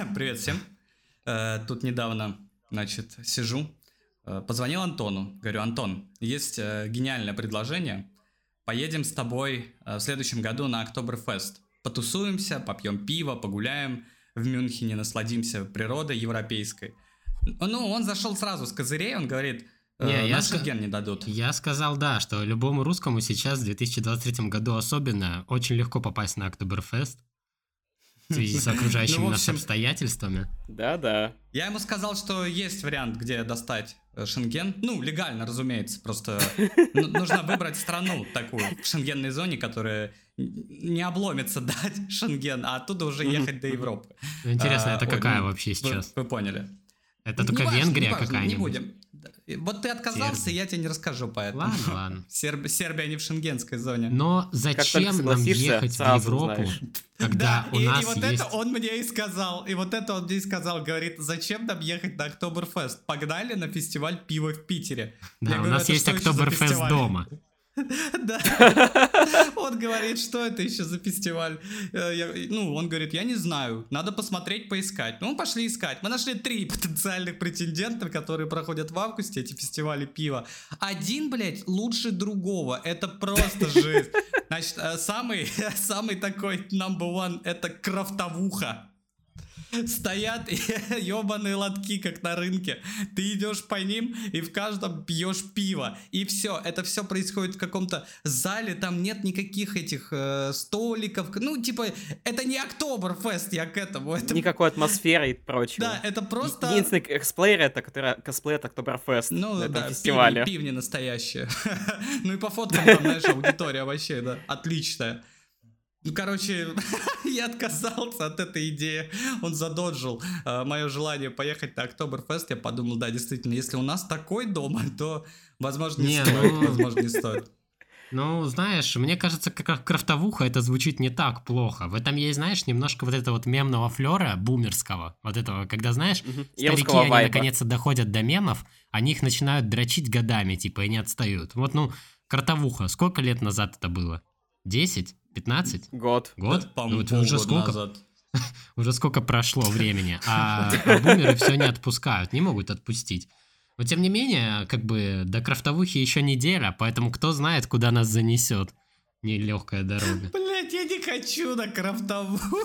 Привет всем. Э, Тут недавно, значит, сижу, э, позвонил Антону. Говорю, Антон, есть э, гениальное предложение. Поедем с тобой в следующем году на Октоберфест. Потусуемся, попьем пиво, погуляем в Мюнхене, насладимся природой европейской. Ну, он зашел сразу с козырей, он говорит, Не, я ска- ген не дадут. Я сказал, да, что любому русскому сейчас в 2023 году особенно очень легко попасть на Октоберфест в связи с окружающими Ну, нас общем, обстоятельствами. Да-да. Я ему сказал, что есть вариант, где достать э, Шенген. Ну, легально, разумеется. Просто ну- нужно выбрать страну такую в шенгенной зоне, которая не обломится дать Шенген, а оттуда уже ехать до Европы. Ну, Интересно, А, это какая ну, вообще сейчас? вы поняли. Это Не только Венгрия важно, Не какая-нибудь? будем. Да. Вот ты отказался, Сербия. я тебе не расскажу поэтому. Ладно, ладно. Серб- Сербия не в шенгенской зоне. Но зачем нам ехать в Европу, узнаешь. когда у и, нас и вот есть... это он мне и сказал, и вот это он мне и сказал, говорит, зачем нам ехать на Октоберфест? Погнали на фестиваль пива в Питере. Да, Я у говорю, нас «Это есть Октоберфест фестиваль?» дома. Да. Он говорит, что это еще за фестиваль? Э, ну, он говорит, я не знаю, надо посмотреть, поискать. Ну, пошли искать. Мы нашли три потенциальных претендента, которые проходят в августе, эти фестивали пива. Один, блядь, лучше другого. Это просто жесть. Значит, э, самый, самый такой number one это крафтовуха. Стоят ебаные лотки, как на рынке. Ты идешь по ним и в каждом пьешь пиво. И все. Это все происходит в каком-то зале. Там нет никаких этих э, столиков. Ну, типа, это не Октоберфест, я к этому. Это, Никакой атмосферы и прочего. да, это просто... Единственный косплеер это, который косплей от Октоберфест Ну на да, фестивале. пивни, пивни настоящие. ну и по фоткам там, знаешь, аудитория вообще, да, отличная. Ну, короче, я отказался от этой идеи. Он задоджил мое желание поехать на Октоберфест. Я подумал, да, действительно, если у нас такой дома, то, возможно, не, Не, стоит. ну- Возможно, не стоит. Ну, знаешь, мне кажется, как крафтовуха это звучит не так плохо. В этом есть, знаешь, немножко вот этого вот мемного флера бумерского. Вот этого, когда, знаешь, Мгм. старики, они наконец-то доходят до мемов, они их начинают дрочить годами, типа, и не отстают. Вот, ну, кротовуха, сколько лет назад это было? 10? 15? Год. Год? Да, Ну, вот уже сколько? назад. Уже сколько прошло времени, а, а бумеры все не отпускают, не могут отпустить. Но тем не менее, как бы до крафтовухи еще неделя, поэтому кто знает, куда нас занесет нелегкая дорога. Блять, я не хочу на крафтовуху.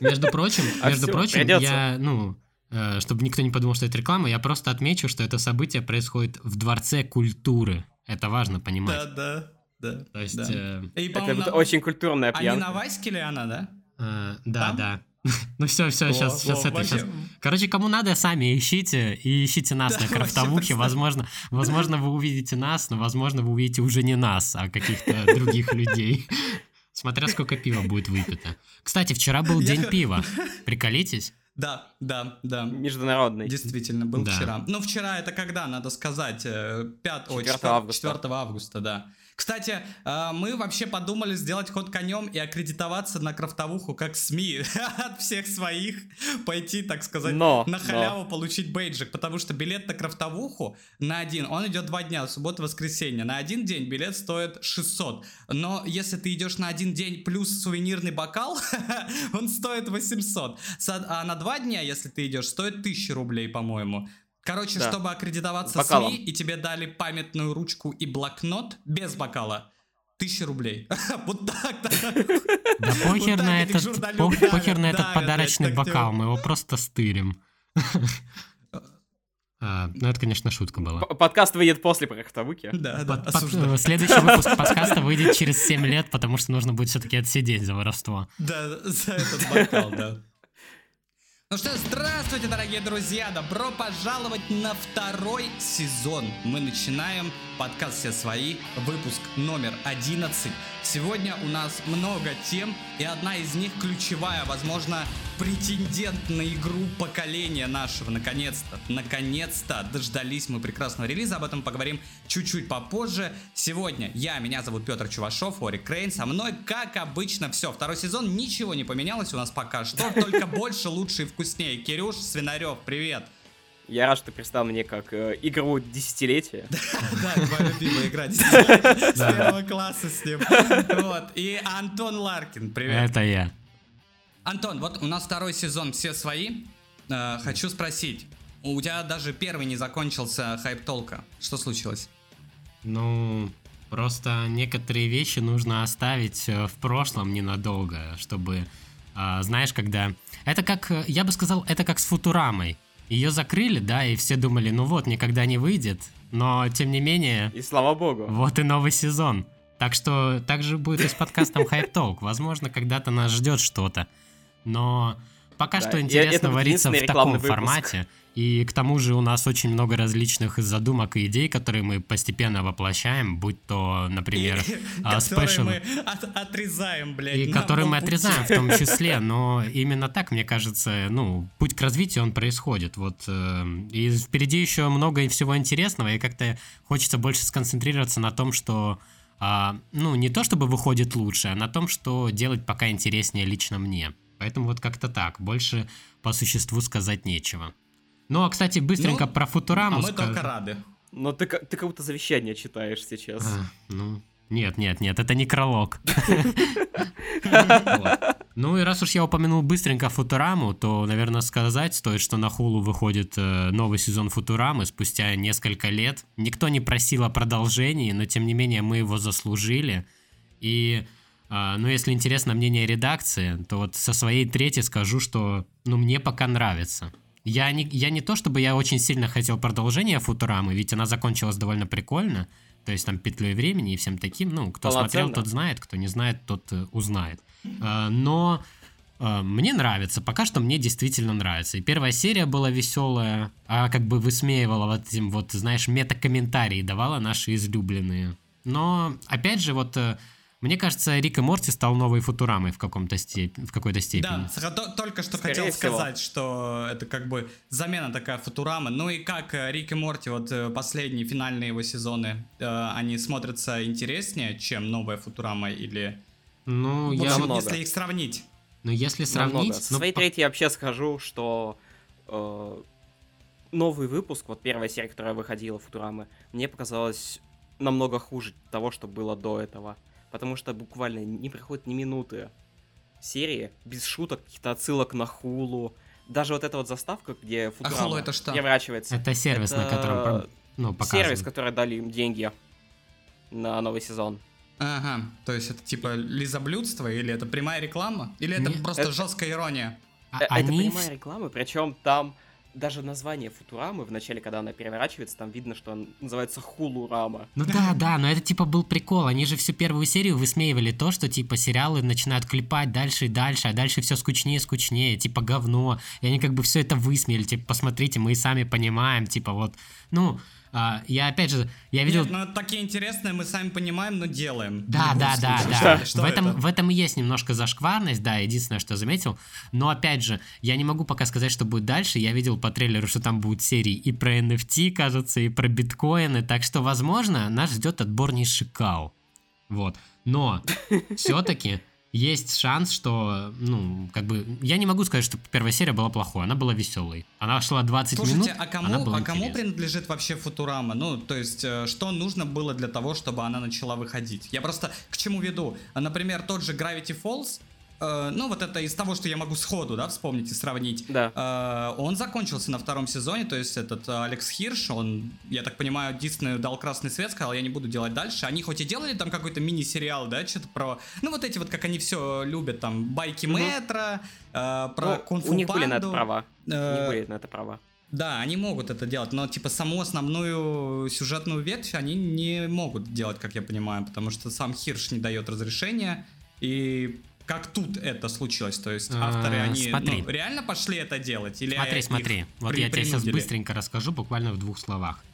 Между прочим, А между прочим, я, ну, э, чтобы никто не подумал, что это реклама, я просто отмечу, что это событие происходит в Дворце культуры. Это важно понимать. да, да. То есть, да. э, И, Это на- очень культурная А не на пьянка. Ваське ли она, да? э, да, Там? да. Ну все, все, Во, сейчас, сейчас во, это, вообще, сейчас. Короче, кому надо, сами ищите и ищите нас Да, на крафтовухе. Возможно, возможно, вы увидите нас, но возможно, вы увидите уже не нас, а каких-то других людей. Смотря сколько пива будет выпито. Кстати, вчера был день пива. Приколитесь? Да, да, да. Международный. Действительно, был Да. вчера. Ну, вчера это когда, надо сказать, 5 4 августа. 4 августа, да. Кстати, э, мы вообще подумали сделать ход конем и аккредитоваться на крафтовуху как СМИ от всех своих, пойти, так сказать, Но, на но. халяву получить бейджик, потому что билет на крафтовуху на один, он идет два дня, суббота, воскресенье. На один день билет стоит 600, но если ты идешь на один день плюс сувенирный бокал, он стоит 800. Со- А на два дня, если ты идешь, стоит 1000 рублей, по-моему. Короче, Да. чтобы аккредитоваться С бокалом. СМИ, и тебе дали памятную ручку и блокнот без бокала, 1000 рублей. Вот так, да. Да похер на этот, похер на этот подарочный бокал, мы его просто стырим. А, Ну, это, конечно, шутка была. Подкаст выйдет после проектовыки. Да, да, Под- под- осуждаю. э, Следующий выпуск подкаста выйдет через 7 лет, потому что нужно будет все-таки отсидеть за воровство. Да, за этот бокал, да. Ну что, здравствуйте, дорогие друзья! Добро пожаловать на второй сезон. Мы начинаем подкаст «Все свои», выпуск номер 11. Сегодня у нас много тем, и одна из них ключевая, возможно, претендент на игру поколения нашего. Наконец-то, наконец-то дождались мы прекрасного релиза. Об этом поговорим чуть-чуть попозже. Сегодня я, меня зовут Петр Чувашов, Ори Крейн. Со мной, как обычно, все. Второй сезон, ничего не поменялось у нас пока что. Только больше, лучше и вкуснее. Кирюш Свинарев, привет. Я рад, что представил мне как э, игру десятилетия. Да, моя любимая игра с первого класса с ним. Вот. И Антон Ларкин, привет. Это я. Антон, вот у нас второй сезон «Все свои». Э, хочу спросить, у тебя даже первый не закончился хайп толка. Что случилось? Ну, просто некоторые вещи нужно оставить э, в прошлом ненадолго, чтобы, а, знаешь, когда... Это как, э, я бы сказал, это как с Футурамой. Ее закрыли, да, и все думали, ну вот, никогда не выйдет. Но, тем не менее, И слава богу. вот и новый сезон. Так что так же будет и с подкастом Hype Talk. Возможно, когда-то нас ждет что-то. Но пока Да, что интересно вариться в таком выпуск. формате. И к тому же у нас очень много различных задумок и идей, которые мы постепенно воплощаем, будь то, например, а, спешл, мы от- отрезаем, блядь. и которые мы полпути. отрезаем в том числе, но именно так, мне кажется, ну, путь к развитию, он происходит, вот, э, и впереди еще много и всего интересного, и как-то хочется больше сконцентрироваться на том, что, а, ну, не то чтобы выходит лучше, а на том, что делать пока интереснее лично мне. Поэтому вот как-то так, больше по существу сказать нечего. Ну, а, кстати, быстренько Ну, про Футураму А мы скажу. только рады. Но ты, ты как будто завещание читаешь сейчас. А, ну, нет, нет, нет, это некролог. Вот. Ну и раз уж я упомянул быстренько Футураму, то, наверное, сказать стоит, что на Хулу выходит э, новый сезон Футурамы спустя несколько лет. Никто не просил о продолжении, но тем не менее мы его заслужили. И, а, ну, если интересно мнение редакции, то вот со своей трети скажу, что, ну, мне пока нравится. Я не, я не то, чтобы я очень сильно хотел продолжения Футурамы, ведь она закончилась довольно прикольно. То есть там петлей времени и всем таким. Ну, кто смотрел, тот знает, кто не знает, тот э, узнает. А, но а, мне нравится, пока что мне действительно нравится. И первая серия была веселая, а как бы высмеивала вот этим вот, знаешь, метакомментарии, давала наши излюбленные. Но, опять же, вот э, мне кажется, Рик и Морти стал новой Футурамой в, каком-то степ... в какой-то степени. Да, только что Скорее хотел всего. сказать, что это как бы замена такая Футурама. Ну и как э, Рик и Морти, вот э, последние финальные его сезоны, э, они смотрятся интереснее, чем новая Футурама или... Ну, я общем, если их сравнить. ну, если Намного. сравнить... Со ну, своей по- трети я вообще скажу, что э, новый выпуск, вот первая серия, которая выходила Футурамы, мне показалась намного хуже того, что было до этого. Потому что буквально не проходит ни минуты серии без шуток, каких-то отсылок на Хулу. Даже вот эта вот заставка, где Футурама Hulu это что? переворачивается. Это сервис, на Это котором про- ну, показывают. Сервис, который дали им деньги на новый сезон. Ага, то есть это типа лизоблюдство или это прямая реклама? Или это Не, просто это- жесткая ирония? А- Э, Это они прямая реклама, причем там даже название Футурамы, в начале, когда она переворачивается, там видно, что он называется Хулурама. Ну да, да, но это типа был прикол. Они же всю первую серию высмеивали то, что типа сериалы начинают клепать дальше и дальше, а дальше все скучнее и скучнее, типа говно. И они как бы все это высмеяли, типа, посмотрите, мы и сами понимаем, типа вот. Ну, а, я опять же, я видел... Нет, ну такие интересные мы сами понимаем, но делаем. Да, да, да, случае. да. Что- что в, этом, это? в этом и есть немножко зашкварность, да, единственное, что заметил. Но опять же, я не могу пока сказать, что будет дальше. Я видел по трейлеру, что там будут серии и про NFT, кажется, и про биткоины. Так что, возможно, нас ждет отборнейший кал. Вот. Но все-таки есть шанс, что, ну, как бы, я не могу сказать, что первая серия была плохой, она была веселой. Она шла 20 Слушайте, минут, а она кому, была а кому интересной. принадлежит вообще Футурама? Ну, то есть, э, что нужно было для того, чтобы она начала выходить? Я просто к чему веду? Например, тот же Gravity Falls, э, ну, вот это из того, что я могу сходу, да, вспомнить и сравнить. Да. Э, он закончился на втором сезоне, то есть этот э, Алекс Хирш, он, я так понимаю, Диснею дал красный свет, сказал, я не буду делать дальше. Они хоть и делали там какой-то мини-сериал, да, что-то про, ну вот эти вот, как они все любят, там, байки Мгм. метро, э, про Ну, кунг-фу у них были на это права. У Э, них были на это права. Да, они могут это делать, но типа саму основную сюжетную ветвь они не могут делать, как я понимаю, потому что сам Хирш не дает разрешения. И как тут это случилось? То есть А, авторы, они смотри. ну, реально пошли это делать? Или Смотри, смотри. Вот при- я тебе сейчас быстренько расскажу, буквально в двух словах.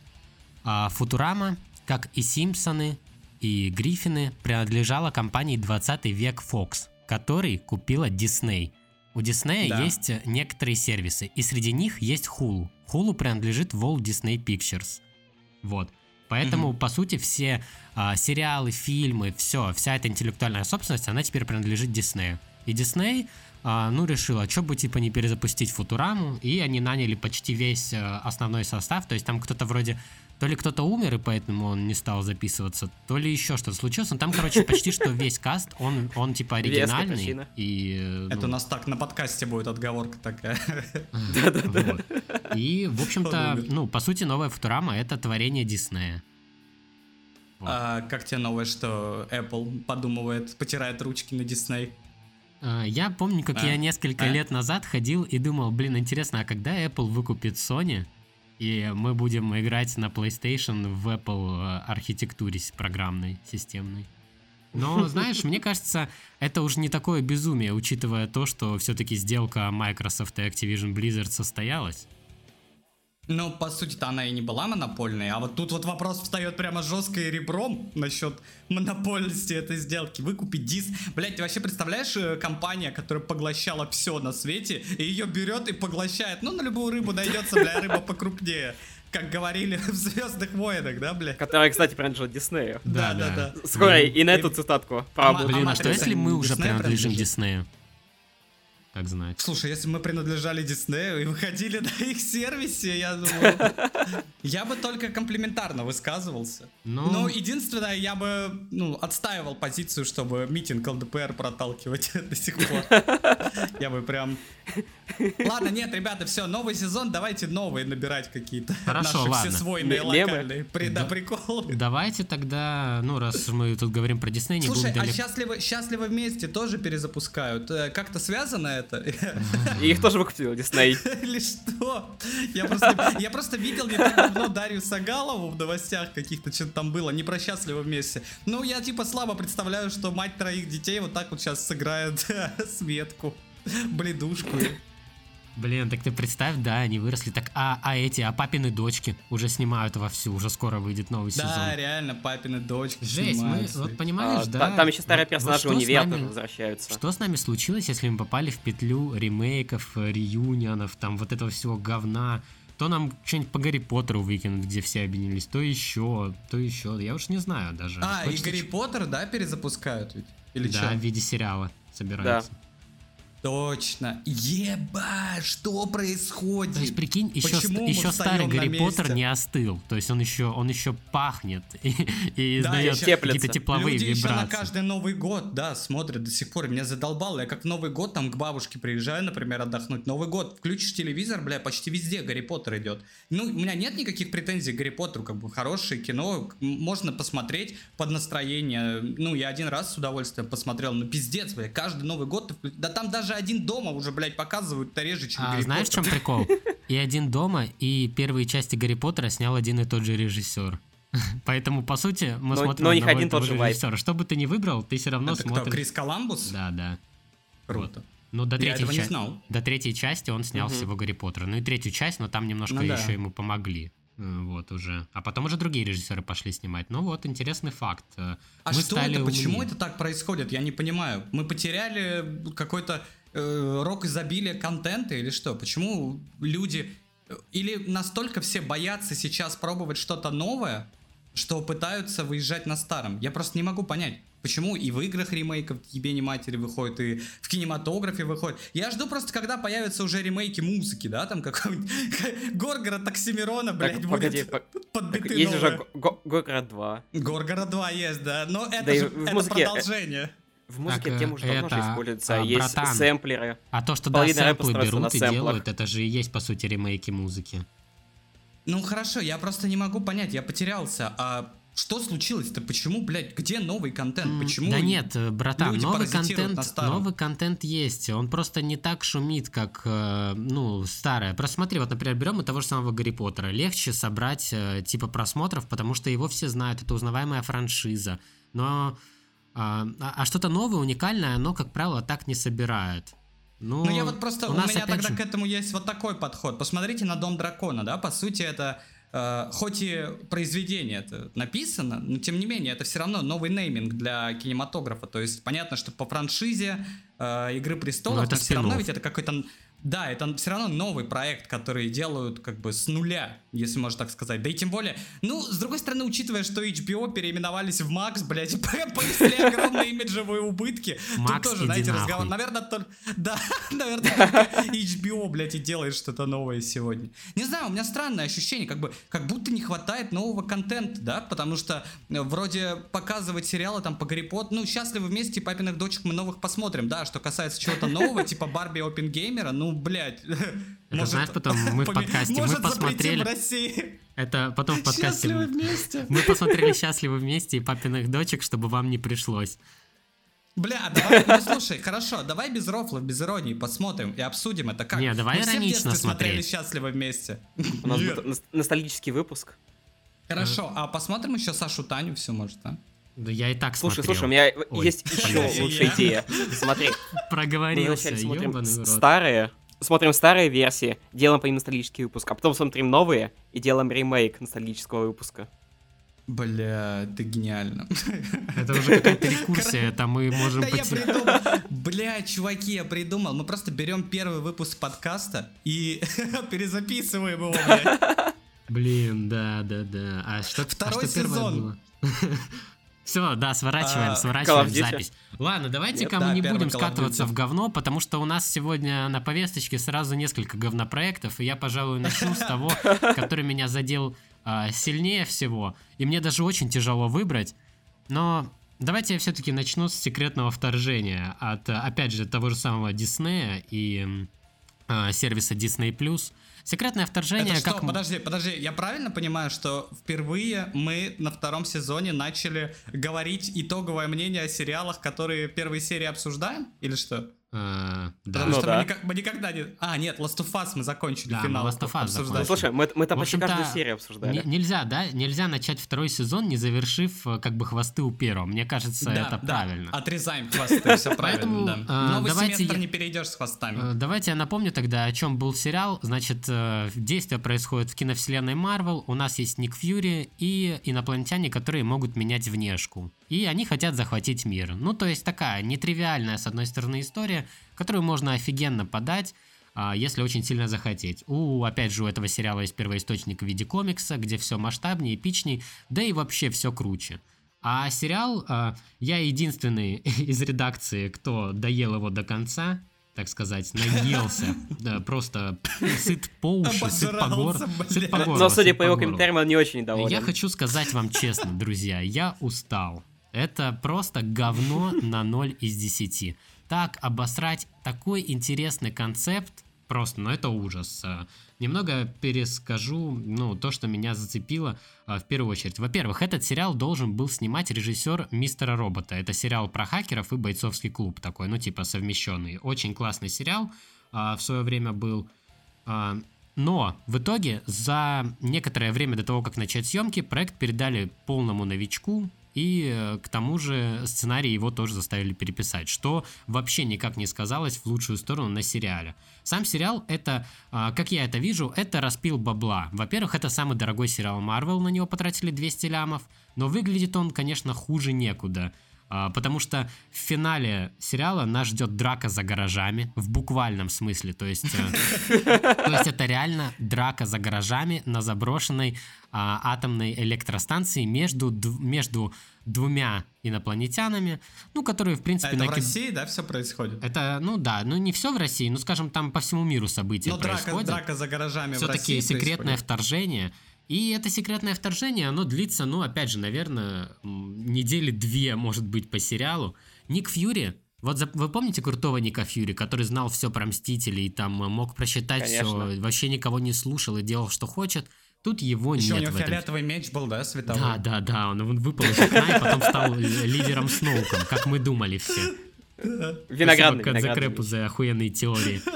А, Футурама, как и Симпсоны, и Гриффины, принадлежала компании 20 век Fox, который купила Disney. У Disney Да. есть некоторые сервисы, и среди них есть Hulu. Hulu принадлежит Walt Disney Pictures. Вот. Поэтому, по сути, все а, сериалы, фильмы, все, вся эта интеллектуальная собственность, она теперь принадлежит Диснею. И Дисней а, ну, решила, что бы, типа, не перезапустить Футураму, и они наняли почти весь э, основной состав, то есть там кто-то вроде то ли кто-то умер, и поэтому он не стал записываться, то ли еще что-то случилось. Но там, короче, почти что весь каст, он, он типа оригинальный. И, ну... Это у нас так на подкасте будет отговорка такая. Да-да-да. И, в общем-то, ну, по сути, новая Футурама — это творение Диснея. Вот. А как тебе новое, что Apple подумывает, потирает ручки на Дисней? А, я помню, как а? я несколько а? лет назад ходил и думал, блин, интересно, а когда Apple выкупит Sony, и мы будем играть на PlayStation в Apple э, архитектуре программной, системной. Но, знаешь, мне кажется, это уже не такое безумие, учитывая то, что все-таки сделка Microsoft и Activision Blizzard состоялась. Ну, по сути-то она и не была монопольной, а вот тут вот вопрос встает прямо жестко и ребром насчет монопольности этой сделки. Выкупить диск. Блять, ты вообще представляешь э, компания, которая поглощала все на свете, и ее берет и поглощает. Ну, на любую рыбу найдется, бля, рыба покрупнее как говорили в Звездных войнах, да, бля? Которая, кстати, принадлежит Диснею. Да, да, да. Скоро и на эту цитатку. Блин, а что если мы уже принадлежим Диснею? Как знать. Слушай, если мы принадлежали Диснею и выходили на их сервисе, я думаю... Я бы только комплиментарно высказывался. Ну... Но единственное, я бы ну, отстаивал позицию, чтобы митинг ЛДПР проталкивать до сих пор. Я бы прям... Ладно, нет, ребята, все, новый сезон, давайте новые набирать какие-то. Хорошо, наши ладно. всесвойные локальные при, да, приколы. Давайте тогда, ну, раз мы тут говорим про Дисней, не Слушай, будем... Слушай, а счастливо вместе тоже перезапускают. Э, как-то связано это? Это. И их тоже выкупил Дисней. Или что? Я просто, я просто видел не так давно Дарью Сагалову в новостях каких-то, что-то там было, не про счастливо вместе. Ну, я типа слабо представляю, что мать троих детей вот так вот сейчас сыграет Светку, бледушку. Блин, так ты представь, да, они выросли. Так, а, а эти, а папины дочки уже снимают вовсю, уже скоро выйдет новый да, сезон. Да, реально, папины дочки Жесть, мы, вот понимаешь, а, да. Там еще старые персонажи вот универа нами, возвращаются. Что с нами случилось, если мы попали в петлю ремейков, реюнионов, там вот этого всего говна? То нам что-нибудь по Гарри Поттеру выкинут, где все объединились, то еще, то еще. Я уж не знаю даже. А, Хочется... и Гарри Поттер, да, перезапускают ведь? Или да, что? в виде сериала собираются. Да. Точно. Еба, что происходит? То есть, прикинь, еще, Почему еще старый Гарри Поттер не остыл. То есть он еще, он еще пахнет и, и да, издает какие-то тепловые Люди вибрации. еще на каждый Новый год, да, смотрят до сих пор. Меня задолбало. Я как в Новый год там к бабушке приезжаю, например, отдохнуть. Новый год, включишь телевизор, бля, почти везде Гарри Поттер идет. Ну, у меня нет никаких претензий к Гарри Поттеру, как бы хорошее кино, можно посмотреть под настроение. Ну, я один раз с удовольствием посмотрел, ну, пиздец, бля, каждый Новый год, да там даже один дома уже, блядь, показывают то реже, чем а, Гарри знаешь, Поттер. в чем прикол? И один дома, и первые части Гарри Поттера снял один и тот же режиссер. Поэтому, по сути, мы но, смотрим но них один тот же режиссера. Что бы ты ни выбрал, ты все равно Это смотришь... кто, Крис Коламбус? Да, да. Круто. Ну, до третьей, Я этого ча... не знал. до третьей части он снял угу. всего Гарри Поттера. Ну и третью часть, но там немножко ну, да. еще ему помогли. Э, вот уже. А потом уже другие режиссеры пошли снимать. Ну вот, интересный факт. Э, а мы что это? Умнее. Почему это так происходит? Я не понимаю. Мы потеряли какой-то э, рок изобилия контента или что? Почему люди... Э, или настолько все боятся сейчас пробовать что-то новое, что пытаются выезжать на старом? Я просто не могу понять. Почему и в играх ремейков тебе не матери выходит, и в кинематографе выходит. Я жду просто, когда появятся уже ремейки музыки, да, там какой-нибудь Горгород Оксимирона, блядь, так, будет погоди, по... подбиты Есть новые. уже Горгород 2. Горгород 2 есть, да, но это да же это музыке... продолжение. В музыке так, тема уже давно это, же используется, а, есть братан, сэмплеры. А то, что да, сэмплы берут и делают, это же и есть, по сути, ремейки музыки. Ну хорошо, я просто не могу понять, я потерялся. А что случилось-то? Почему, блядь, где новый контент? Почему? Да нет, э, братан, новый контент, новый контент есть. Он просто не так шумит, как, э, ну, старое. Просто смотри, вот, например, берем и того же самого Гарри Поттера. Легче собрать, э, типа, просмотров, потому что его все знают. Это узнаваемая франшиза. Но а, а, а что-то новое, уникальное, оно, как правило, так не собирают. Ну, ну я вот просто, у, у меня тогда же... к этому есть вот такой подход. Посмотрите на Дом Дракона, да, по сути это, э, хоть и произведение это написано, но тем не менее это все равно новый нейминг для кинематографа. То есть понятно, что по франшизе э, Игры Престолов, но, это все равно ведь это какой-то да, это все равно новый проект, который делают как бы с нуля, если можно так сказать. Да и тем более, ну, с другой стороны, учитывая, что HBO переименовались в Max, блядь, понесли огромные имиджевые убытки. Max, Тут тоже, знаете, нахуй. разговор. Наверное, только... Да, наверное, HBO, блядь, и делает что-то новое сегодня. Не знаю, у меня странное ощущение, как бы, как будто не хватает нового контента, да, потому что э, вроде показывать сериалы там по Гарри Поттеру, ну, счастливы вместе, папиных дочек мы новых посмотрим, да, что касается чего-то нового, типа Барби Опенгеймера, ну, блядь. Это знаешь, потом мы в подкасте, мы посмотрели... в России. Это потом в подкасте... Счастливы вместе. Мы посмотрели «Счастливы вместе» и «Папиных дочек», чтобы вам не пришлось. Бля, давай, ну слушай, хорошо, давай без рофлов, без иронии посмотрим и обсудим это как. Не, давай Мы все в иронично детстве смотрели. «Счастливы вместе». У нас будет ност- ностальгический выпуск. Хорошо, а посмотрим еще Сашу Таню, все может, а? Да я и так Слушай, смотрел. слушай, у меня Ой, есть еще лучшая идея. Смотри, мы Проговорился, вначале смотрим старые, смотрим старые версии, делаем по ним ностальгический выпуск, а потом смотрим новые и делаем ремейк ностальгического выпуска. Бля, ты гениально. Это уже какая-то рекурсия, это мы можем Да я потерять. придумал. Бля, чуваки, я придумал. Мы просто берем первый выпуск подкаста и перезаписываем его, блядь. Блин, да, да, да. А что, Второй а что первое сезон. было? Все, да, сворачиваем, А, сворачиваем запись. Ладно, давайте-ка мы да, не будем скатываться в говно, потому что у нас сегодня на повесточке сразу несколько говнопроектов, и я, пожалуй, начну с того, который меня задел а, сильнее всего, и мне даже очень тяжело выбрать, но давайте я все-таки начну с секретного вторжения от, опять же, того же самого Диснея и а, сервиса Disney+. Секретное вторжение, Это что? как... Подожди, подожди, я правильно понимаю, что впервые мы на втором сезоне начали говорить итоговое мнение о сериалах, которые первые серии обсуждаем? Или что? А, да. Потому Ну что да. мы, никак- мы никогда не... А, нет, Last of Us мы закончили Да, финал Last of Us обсуждать. Ну, слушай, мы, мы там почти каждую серию обсуждали. Не- нельзя, да? Нельзя начать второй сезон, не завершив э, как бы хвосты у первого. Мне кажется, Да, это да, правильно. Отрезаем хвосты, все Поэтому, правильно, да. а, Новый давайте семестр я- не перейдешь с хвостами. Э, Давайте я напомню тогда, о чем был сериал. Значит, э, действие происходит в киновселенной Марвел. У нас есть Ник Фьюри и инопланетяне, которые могут менять внешку. И они хотят захватить мир. Ну, то есть такая нетривиальная, с одной стороны, история, которую можно офигенно подать, а, если очень сильно захотеть. У, опять же, у этого сериала есть первоисточник в виде комикса, где все масштабнее, эпичней, да и вообще все круче. А сериал, а, я единственный из редакции, кто доел его до конца, так сказать, наелся, да, просто сыт по уши, сыт по горло, Обожрался, сыт по горло, Но, судя по его комментариям, он не очень доволен. Я хочу сказать вам честно, друзья, я устал. Это просто говно на 0 из 10. Так обосрать такой интересный концепт, просто, ну это ужас. А, Немного перескажу, ну, то, что меня зацепило а, в первую очередь. Во-первых, этот сериал должен был снимать режиссер Мистера Робота. Это сериал про хакеров и бойцовский клуб такой, ну, типа совмещенный. Очень классный сериал а, в свое время был. А, но в итоге за некоторое время до того, как начать съемки, проект передали полному новичку, и э, к тому же сценарий его тоже заставили переписать, что вообще никак не сказалось в лучшую сторону на сериале. Сам сериал это, а, как я это вижу, это распил бабла. Во-первых, это самый дорогой сериал Marvel, на него потратили 200 лямов, но выглядит он, конечно, хуже некуда. А, Потому что в финале сериала нас ждет драка за гаражами, в буквальном смысле. То есть, э, то есть это реально драка за гаражами на заброшенной а, атомной электростанции между, между двумя инопланетянами, ну, которые, в А принципе, это в на ки- России, да, все происходит? Это, ну да, ну не все в России, ну скажем, там по всему миру события Но драка, происходят драка за гаражами в все-таки секретное происходит. вторжение. И это секретное вторжение, оно длится, ну, опять же, наверное, недели две, может быть, по сериалу. Ник Фьюри, вот за- вы помните крутого Ника Фьюри, который знал все про Мстителей, там э, мог просчитать все, вообще никого не слушал и делал, что хочет? Тут его Еще у нет него в этом. фиолетовый меч был, да, световой? Да, да, да, он он выпал из окна и потом стал лидером Сноуком, как мы думали все. Виноградный, Спасибо, виноградный за охуенные теории.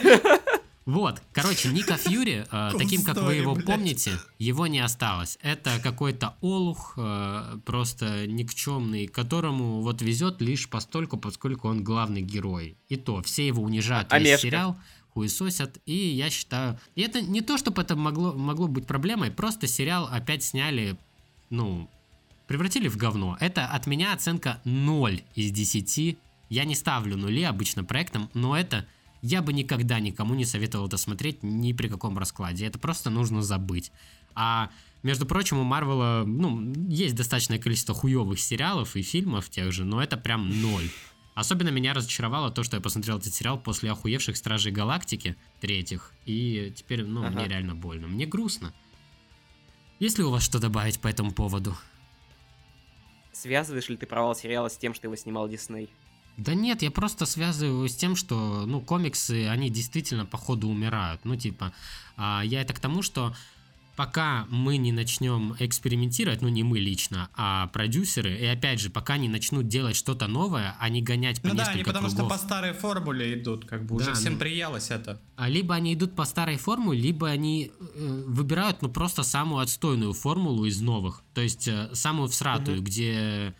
Вот, короче, Ника Фьюри, э, таким как вы его блядь. помните, его не осталось. Это какой-то олух, э, просто никчемный, которому вот везет лишь постольку, поскольку он главный герой. И то, все его унижают весь сериал, хуесосят, и я считаю... И это не то, чтобы это могло, могло быть проблемой, просто сериал опять сняли, ну, превратили в говно. Это от меня оценка 0 из 10 Я не ставлю нули обычно проектом, но это я бы никогда никому не советовал это смотреть ни при каком раскладе. Это просто нужно забыть. А между прочим, у Марвела, ну, есть достаточное количество хуевых сериалов и фильмов тех же, но это прям ноль. Особенно меня разочаровало то, что я посмотрел этот сериал после охуевших Стражей Галактики третьих, и теперь, ну, ага. мне реально больно. Мне грустно. Есть ли у вас что добавить по этому поводу? Связываешь ли ты провал сериала с тем, что его снимал Дисней? Да нет, я просто связываю с тем, что, ну, комиксы, они действительно по ходу умирают. Ну, типа, а, я это к тому, что пока мы не начнем экспериментировать, ну не мы лично, а продюсеры, и опять же, пока не начнут делать что-то новое, а не гонять по ну несколько да, они потому кругов. что по старой формуле идут, как бы да, уже всем ну, приелось это. А либо они идут по старой формуле, либо они э, выбирают, ну просто самую отстойную формулу из новых, то есть э, самую всратую, угу. где,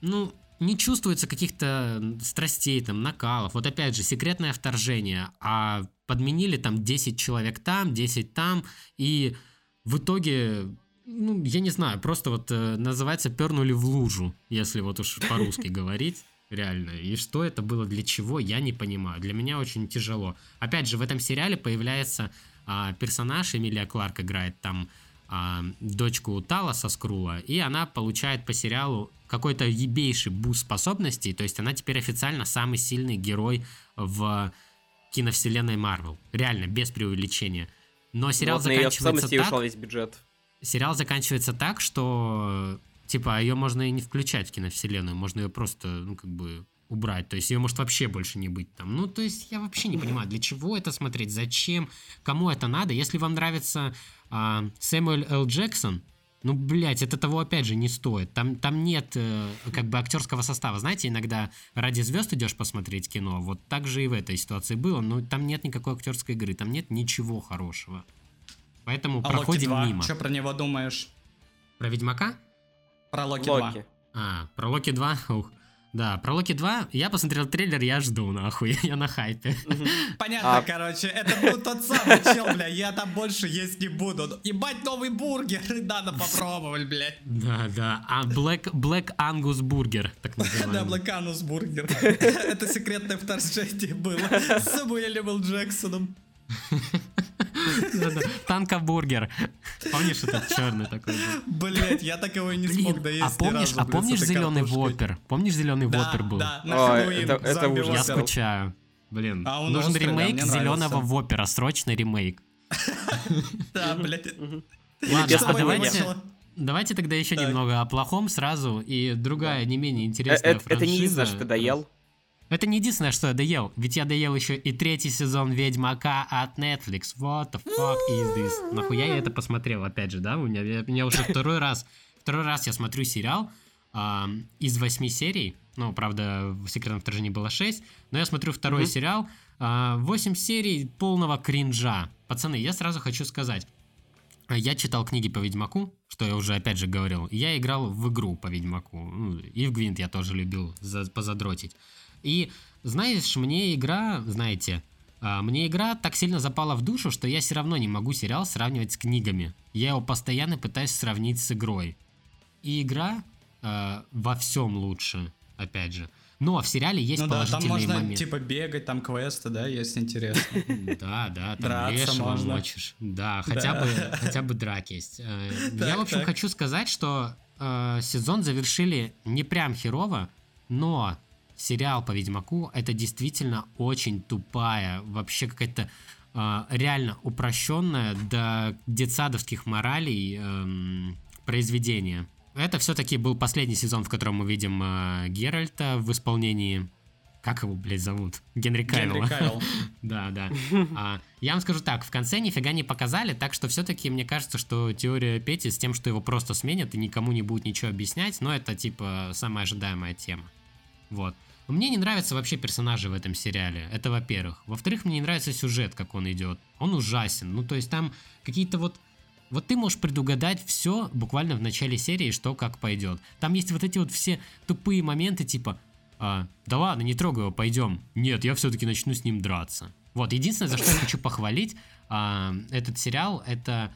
ну не чувствуется каких-то страстей, там, накалов. Вот опять же, секретное вторжение, а подменили там 10 человек там, 10 там, и в итоге, ну, я не знаю, просто вот э, называется пернули в лужу, если вот уж по-русски говорить. Реально. И что это было, для чего, я не понимаю. Для меня очень тяжело. Опять же, в этом сериале появляется а, персонаж, Эмилия Кларк играет там а, дочку Талоса Скрулла, и она получает по сериалу какой-то ебейший boost способностей, то есть она теперь официально самый сильный герой в киновселенной Марвел. Реально, без преувеличения. Но сериал вот заканчивается так... ушел весь бюджет. Сериал заканчивается так, что типа ее можно и не включать в киновселенную, можно ее просто, ну, как бы убрать. То есть ее может вообще больше не быть там. Ну, то есть я вообще не понимаю, для чего это смотреть, зачем, кому это надо. Если вам нравится а, Сэмюэль Л. Джексон, ну, блядь, это того опять же не стоит. Там, там нет э, как бы актерского состава. Знаете, иногда ради звезд идешь посмотреть кино. Вот так же и в этой ситуации было. Но там нет никакой актерской игры, там нет ничего хорошего. Поэтому а проходим Локи 2. мимо. Что про него думаешь? Про Ведьмака? Про Локи, Локи. 2. А, про Локи 2? Ух. Да, про Локи 2 я посмотрел трейлер, я жду, нахуй, я на хайпе. Понятно, а... короче, это был тот самый чел, бля, я там больше есть не буду. Ебать, новый бургер, надо попробовать, блядь. Да, да, а Black, Black Angus бургер, так называемый. Да, Black Angus бургер. Это секретное вторжение было с Самуэлем Л. Джексоном. Танкобургер. Помнишь, этот черный такой был? Блять, я так его и не смог доесть А помнишь, а помнишь зеленый вопер? Помнишь зеленый вопер был? Да, на это ужас. Я скучаю. Блин, а нужен ремейк зеленого вопера, срочный ремейк. Да, блядь. Ладно, а давайте... Давайте тогда еще немного о плохом сразу и другая не менее интересная франшиза. Это не из-за, что ты доел? Это не единственное, что я доел. Ведь я доел еще и третий сезон Ведьмака от Netflix. What the fuck is this? Нахуя я это посмотрел, опять же, да? У меня, я, у меня уже второй раз, второй раз я смотрю сериал э, из восьми серий. Ну, правда, в «Секретном вторжении» было шесть. Но я смотрю второй mm-hmm. сериал. Э, 8 серий полного кринжа. Пацаны, я сразу хочу сказать. Я читал книги по Ведьмаку, что я уже опять же говорил. Я играл в игру по Ведьмаку. Ну, и в Гвинт я тоже любил за, позадротить. И знаешь, мне игра, знаете, а, мне игра так сильно запала в душу, что я все равно не могу сериал сравнивать с книгами. Я его постоянно пытаюсь сравнить с игрой. И игра э, во всем лучше, опять же. Но в сериале есть ну положительные да, там можно, моменты. типа, бегать, там квесты, да, есть интересно. Да, да, там лешего мочишь. Да, хотя бы, хотя бы драк есть. Э, я, в общем, хочу сказать, что э, сезон завершили не прям херово, но сериал по Ведьмаку это действительно очень тупая, вообще какая-то э, реально упрощенная до детсадовских моралей э, произведение. Это все-таки был последний сезон, в котором мы видим э, Геральта в исполнении как его, блядь, зовут? Генри Кайл. Генри Кайл. да, да. А, я вам скажу так, в конце нифига не показали, так что все-таки мне кажется, что теория Пети с тем, что его просто сменят и никому не будет ничего объяснять, но это типа самая ожидаемая тема. Вот. Мне не нравятся вообще персонажи в этом сериале. Это во-первых. Во-вторых, мне не нравится сюжет, как он идет. Он ужасен. Ну, то есть там какие-то вот... Вот ты можешь предугадать все буквально в начале серии, что как пойдет. Там есть вот эти вот все тупые моменты, типа, а, да ладно, не трогай его, пойдем. Нет, я все-таки начну с ним драться. Вот, единственное, за что я хочу похвалить а, этот сериал, это,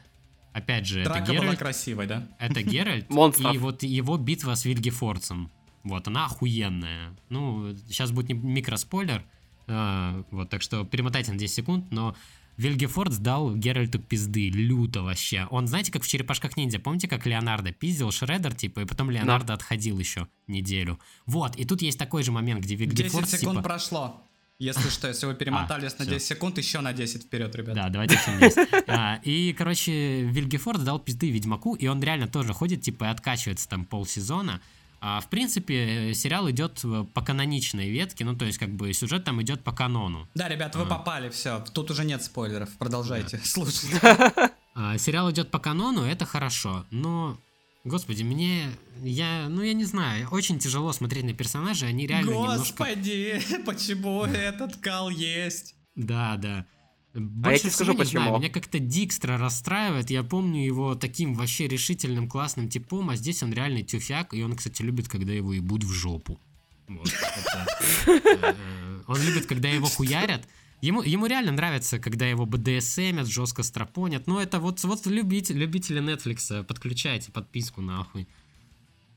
опять же, Драка это Геральт. была красивой, да? Это Геральт и вот его битва с Вильгефорцем. Вот, она охуенная. Ну, сейчас будет не микроспойлер, а, вот, так что перемотайте на 10 секунд, но Вильгефорд сдал Геральту пизды, люто вообще. Он, знаете, как в «Черепашках ниндзя», помните, как Леонардо пиздил Шреддер, типа, и потом Леонардо да. отходил еще неделю. Вот, и тут есть такой же момент, где Вильгефорд, 10 секунд типа... прошло. Если что, если вы перемотались а, на 10 все. секунд, еще на 10 вперед, ребят. Да, давайте еще 10. а, и, короче, Вильгефорд дал пизды Ведьмаку, и он реально тоже ходит, типа, и откачивается там полсезона. А, в принципе, э, сериал идет по каноничной ветке, ну, то есть, как бы, сюжет там идет по канону. Да, ребят, вы а. попали, все. Тут уже нет спойлеров. Продолжайте да. слушать. А, сериал идет по канону, это хорошо, но Господи, мне, я, ну я не знаю, очень тяжело смотреть на персонажей, они реально Господи, немножко... почему этот кал есть? Да, да. Больше а я тебе скажу почему. Знаю, меня как-то Дикстра расстраивает. Я помню его таким вообще решительным классным типом, а здесь он реальный тюфяк, и он, кстати, любит, когда его ебут в жопу. Это, э, он любит, когда его хуярят. Ему, ему реально нравится, когда его БДСМят, жестко стропонят. Но это вот, вот любитель, любители Netflix, подключайте подписку нахуй.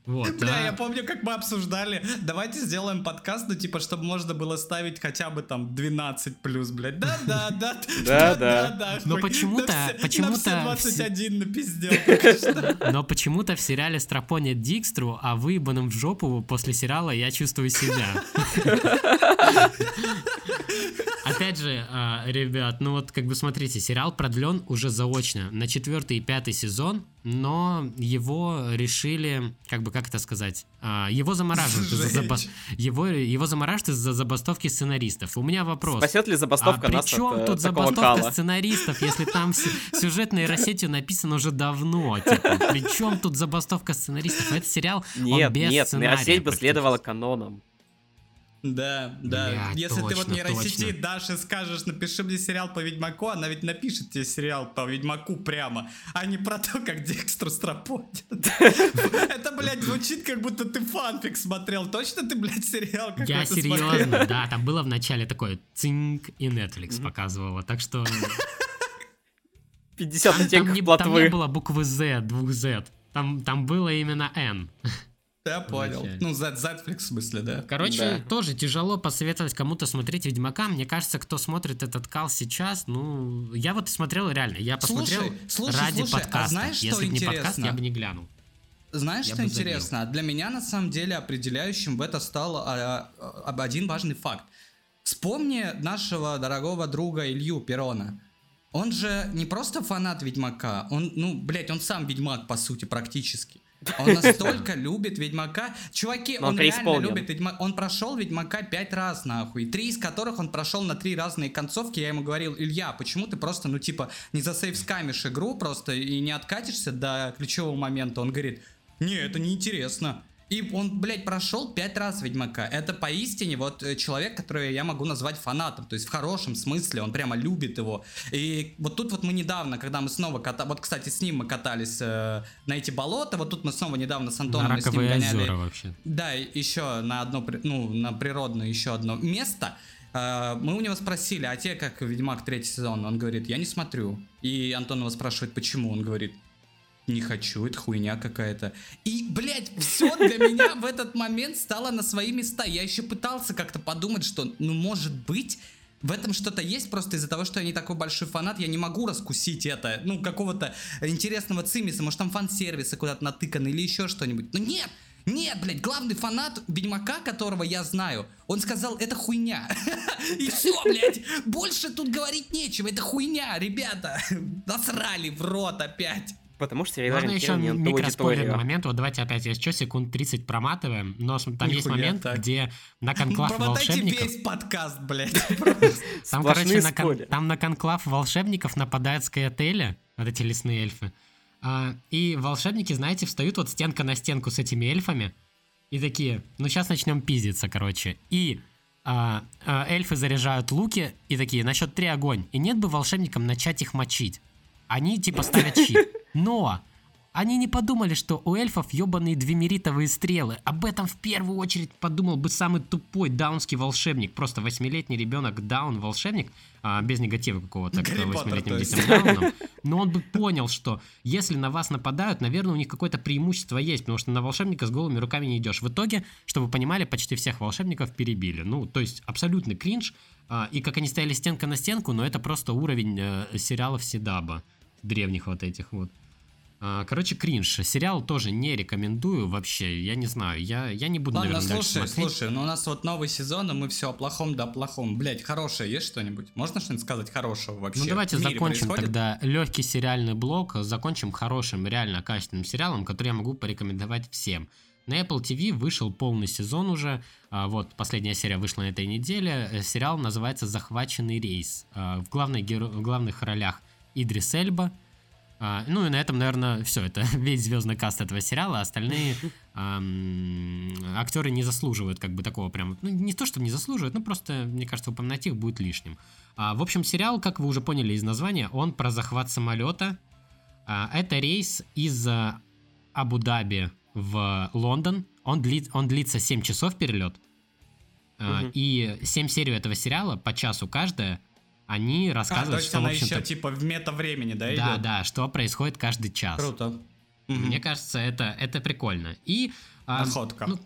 Вот, Бля, а... я помню, как мы обсуждали, давайте сделаем подкаст, ну, типа, чтобы можно было ставить хотя бы там 12 плюс, блядь. Да, да, да. Да, да. да. Но почему-то... почему-то 21 напиздел. Но почему-то в сериале стропонят Дикстру, а выебанным в жопу после сериала я чувствую себя. Опять же, а, ребят, ну вот как бы смотрите, сериал продлен уже заочно на четвертый и пятый сезон, но его решили, как бы как это сказать, а, его замораживают из-за забо... его, его замораживают из-за забастовки сценаристов. У меня вопрос. Спасет ли забастовка а нас при чем от, тут забастовка кала? сценаристов, если там сюжет нейросетью написан уже давно? Типа, при чем тут забастовка сценаристов? Это сериал, нет, он без нет, сценария. Нейросеть бы следовала канонам. Да, да. Бля, Если точно, ты вот нейросети точно. дашь и скажешь, напиши мне сериал по Ведьмаку, она ведь напишет тебе сериал по Ведьмаку прямо, а не про то, как Декстру стропотит. Это, блядь, звучит, как будто ты фанфик смотрел. Точно ты, блядь, сериал какой-то Я серьезно, да, там было в начале такое цинк и Netflix показывала, так что... 50 оттенков плотвы. Там не было буквы Z, двух Z. Там, там было именно N. Я понял. Ну, Z, Netflix в смысле, да. Короче, да. тоже тяжело посоветовать кому-то смотреть Ведьмака. Мне кажется, кто смотрит этот кал сейчас, ну, я вот смотрел реально. Я посмотрел слушай, слушай, ради слушай, а подкаста. А знаешь, Если бы не подкаст, я бы не глянул. Знаешь, я что интересно? Забил. Для меня, на самом деле, определяющим в это стал а, а, один важный факт. Вспомни нашего дорогого друга Илью Перона. Он же не просто фанат Ведьмака, он, ну, блядь, он сам Ведьмак, по сути, практически. Он настолько любит Ведьмака. Чуваки, он, реально любит Ведьмака. Он прошел Ведьмака пять раз, нахуй. Три из которых он прошел на три разные концовки. Я ему говорил, Илья, почему ты просто, ну, типа, не засейвскамишь игру просто и не откатишься до ключевого момента? Он говорит, не, это неинтересно. И он, блядь, прошел пять раз Ведьмака. Это поистине вот э, человек, который я могу назвать фанатом. То есть в хорошем смысле, он прямо любит его. И вот тут вот мы недавно, когда мы снова катались... Вот, кстати, с ним мы катались э, на эти болота. Вот тут мы снова недавно с Антоном на с ним гоняли... озера вообще. Да, еще на одно, ну, на природное еще одно место. Э, мы у него спросили, а те как Ведьмак третий сезон? Он говорит, я не смотрю. И Антон его спрашивает, почему? Он говорит, не хочу, это хуйня какая-то. И, блядь, все для меня в этот момент стало на свои места. Я еще пытался как-то подумать, что, ну, может быть, в этом что-то есть, просто из-за того, что я не такой большой фанат, я не могу раскусить это, ну, какого-то интересного цимиса, может, там фан-сервиса куда-то натыканы или еще что-нибудь. Но нет, нет, блядь, главный фанат Ведьмака, которого я знаю, он сказал, это хуйня. И все, блядь, больше тут говорить нечего, это хуйня, ребята. Насрали в рот опять. Потому что Можно еще микроспойлерный момент, вот давайте опять, если что, секунд 30 проматываем, но там Нихуя есть момент, так. где на конклав волшебников... весь подкаст, блядь. Там, короче, на, кон... там на конклав волшебников нападают скаятели, вот эти лесные эльфы. А, и волшебники, знаете, встают вот стенка на стенку с этими эльфами, и такие, ну сейчас начнем пиздиться, короче. И а, а, эльфы заряжают луки, и такие, на счет три огонь. И нет бы волшебникам начать их мочить. Они типа ставят щит. Но Они не подумали, что у эльфов ебаные двемеритовые стрелы. Об этом в первую очередь подумал бы самый тупой даунский волшебник. Просто восьмилетний ребенок даун волшебник, а, без негатива какого-то к восьмилетним детям дауном. Но он бы понял, что если на вас нападают, наверное, у них какое-то преимущество есть, потому что на волшебника с голыми руками не идешь. В итоге, чтобы вы понимали, почти всех волшебников перебили. Ну, то есть абсолютный кринж. А, И как они стояли стенка на стенку, но это просто уровень э, сериалов Седаба, древних вот этих вот. А, Короче, кринж. Сериал тоже не рекомендую вообще. Я не знаю, я, я не буду, Ладно, наверное, дальше слушай, смотреть. слушай, ну у нас вот новый сезон, и мы все о плохом да о плохом. Блять, хорошее есть что-нибудь? Можно что-нибудь сказать хорошего вообще? Ну давайте закончим происходит? тогда легкий сериальный блок, закончим хорошим, реально качественным сериалом, который я могу порекомендовать всем. На Apple TV вышел полный сезон уже, а, вот последняя серия вышла на этой неделе. Э, Сериал называется «Захваченный рейс». А, В, главной в главных ролях Идрис Эльба. А, Ну и на этом, наверное, все. Это весь звездный каст этого сериала. Остальные ам, актеры не заслуживают как бы такого прям... Ну, не то, что не заслуживают, но просто, мне кажется, упоминать их будет лишним. А, в общем, сериал, как вы уже поняли из названия, он про захват самолета. А, это рейс из а, Абу-Даби в Лондон. Он, длит, он длится 7 часов перелет. А, Мгм. И 7 серий этого сериала, по часу каждая, они А, то рассказывают, есть что, в она общем-то... еще типа в мета-времени, да, Да, идет? да, что происходит каждый час. Круто. Мне кажется, это, это прикольно. И а, Находка. ну,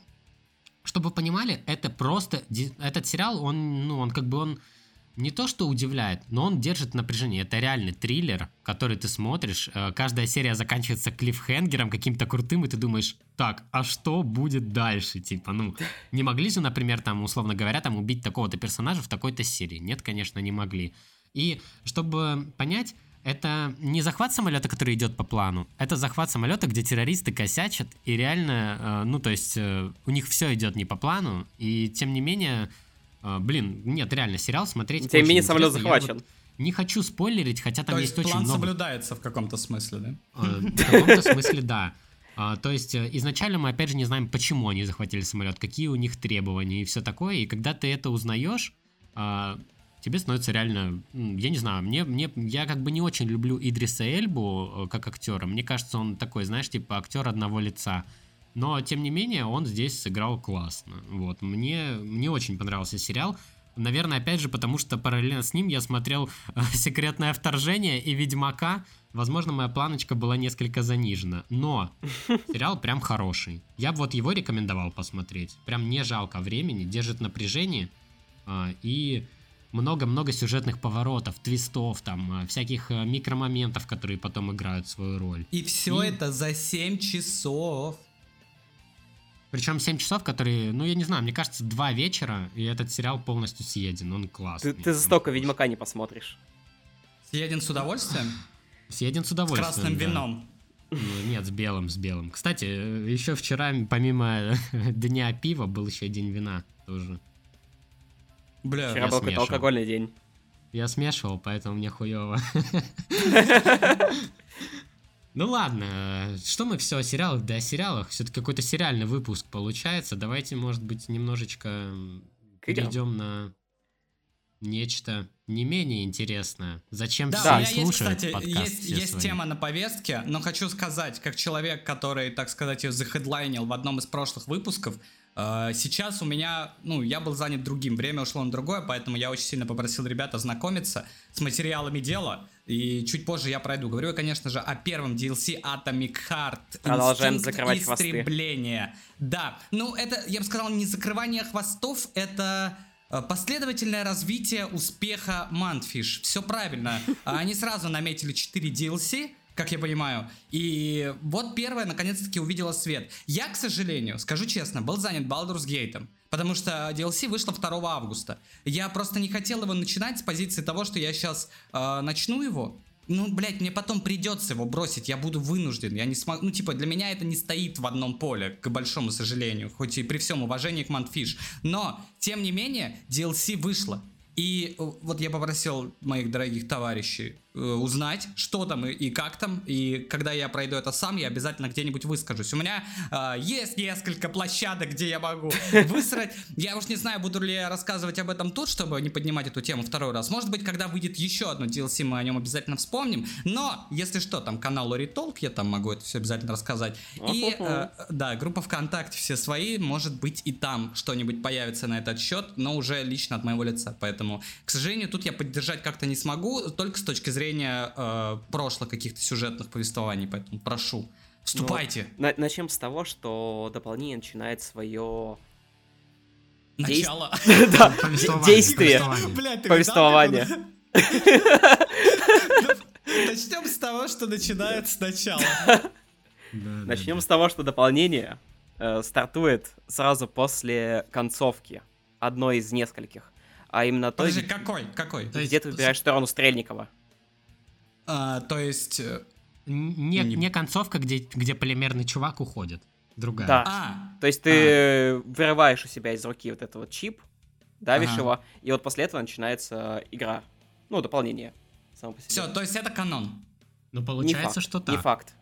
чтобы вы понимали, это просто этот сериал, он, ну, он как бы он не то что удивляет, но он держит напряжение. Это реальный триллер, который ты смотришь. э, Каждая серия заканчивается клиффхенгером каким-то крутым, и ты думаешь, так, а что будет дальше? Типа, ну, не могли же, например, там, условно говоря, там убить такого-то персонажа в такой-то серии? Нет, конечно, не могли. И чтобы понять, это не захват самолета, который идет по плану, это захват самолета, где террористы косячат, и реально, э, ну, то есть, э, у них все идет не по плану, и тем не менее, э, блин, нет, реально, сериал смотреть Тем не менее, самолет захвачен. вот не хочу спойлерить, хотя там То есть есть очень план много... соблюдается в каком-то смысле, да? Э, В каком-то смысле, да. А, То есть э, изначально мы опять же не знаем, почему они захватили самолет, какие у них требования и все такое. И когда ты это узнаешь, а, тебе становится реально, я не знаю, мне, мне, я как бы не очень люблю Идриса Эльбу э, как актера. Мне кажется, он такой, знаешь, типа актер одного лица. Но, тем не менее, он здесь сыграл классно. Вот, мне, мне очень понравился сериал. Наверное, опять же, потому что параллельно с ним я смотрел э, «Секретное вторжение» и «Ведьмака». Возможно, моя планочка была несколько занижена. Но сериал прям хороший. Я бы вот его рекомендовал посмотреть. Прям не жалко времени, держит напряжение. а, И много-много сюжетных поворотов, твистов, там, а, всяких микромоментов, которые потом играют свою роль. И все И- это за 7 часов. Причем 7 часов, которые, ну, я не знаю, мне кажется, 2 вечера, и этот сериал полностью съеден. Он классный. Ты, ты за столько Ведьмака не посмотришь. Съеден с удовольствием? Съеден с С удовольствием. красным да. вином. Ну, Нет, с белым, с белым. Кстати, еще вчера, помимо дня пива, был еще день вина тоже. Бля, Вчера я был какой-то алкогольный день. Я смешивал, поэтому мне хуево. Ну ладно, э, что мы все о сериалах, да о сериалах. Все-таки какой-то сериальный выпуск получается. Давайте, может быть, немножечко перейдем на нечто не менее интересное. Зачем Да, все и меня есть, слушают кстати, подкаст есть, все есть свои? тема на повестке, но хочу сказать, как человек, который, так сказать, ее захедлайнил в одном из прошлых выпусков, э, сейчас у меня, ну, я был занят другим, время ушло на другое, поэтому я очень сильно попросил ребят ознакомиться с материалами дела, и чуть позже я пройду. Говорю я, конечно же, о первом DLC Atomic Heart. Продолжаем закрывать хвосты. истребления. Да, ну это, я бы сказал, не закрывание хвостов, это э, последовательное развитие успеха Мантфиш. Все правильно. А Они сразу наметили 4 DLC, как я понимаю. И вот первая наконец-таки увидела свет. Я, к сожалению, скажу честно, был занят Baldur's Gate. Потому что DLC вышло 2 августа. Я просто не хотел его начинать с позиции того, что я сейчас начну его. Ну, блядь, мне потом придется его бросить, я буду вынужден, я не смогу, ну, типа, для меня это не стоит в одном поле, к большому сожалению, хоть и при всем уважении к Мантфиш, но, тем не менее, DLC вышло, и э, вот я попросил моих дорогих товарищей э, узнать, что там и, и как там. И когда я пройду это сам, я обязательно где-нибудь выскажусь. У меня э, есть несколько площадок, где я могу высрать. Я уж не знаю, буду ли я рассказывать об этом тут, чтобы не поднимать эту тему второй раз. Может быть, когда выйдет еще одно DLC, мы о нем обязательно вспомним. Но, если что, там канал Лори Толк, я там могу это все обязательно рассказать. И, э, да, группа ВКонтакте все свои, может быть, и там что-нибудь появится на этот счет, но уже лично от моего лица. Поэтому, к сожалению, тут я поддержать как-то не смогу, только с точки зрения э, прошлых каких-то сюжетных повествований. Поэтому прошу, вступайте. Ну, на- начнем с того, что дополнение начинает свое Начало. действие. повествование. Начнем с того, что начинает сначала. Начнем с того, что дополнение э, стартует сразу после концовки одной из нескольких. А именно той, Подожди, какой? Какой? Где ты выбираешь сторону Стрельникова. А, то есть... э, Не, Не- не концовка, где, где полимерный чувак уходит. Другая. Да. А, То есть ты вырываешь у себя из руки вот этот вот чип, давишь Ага. его, и вот после этого начинается игра. Ну, дополнение. Все, то есть это канон. Ну, Не получается, факт, что Не так. факт.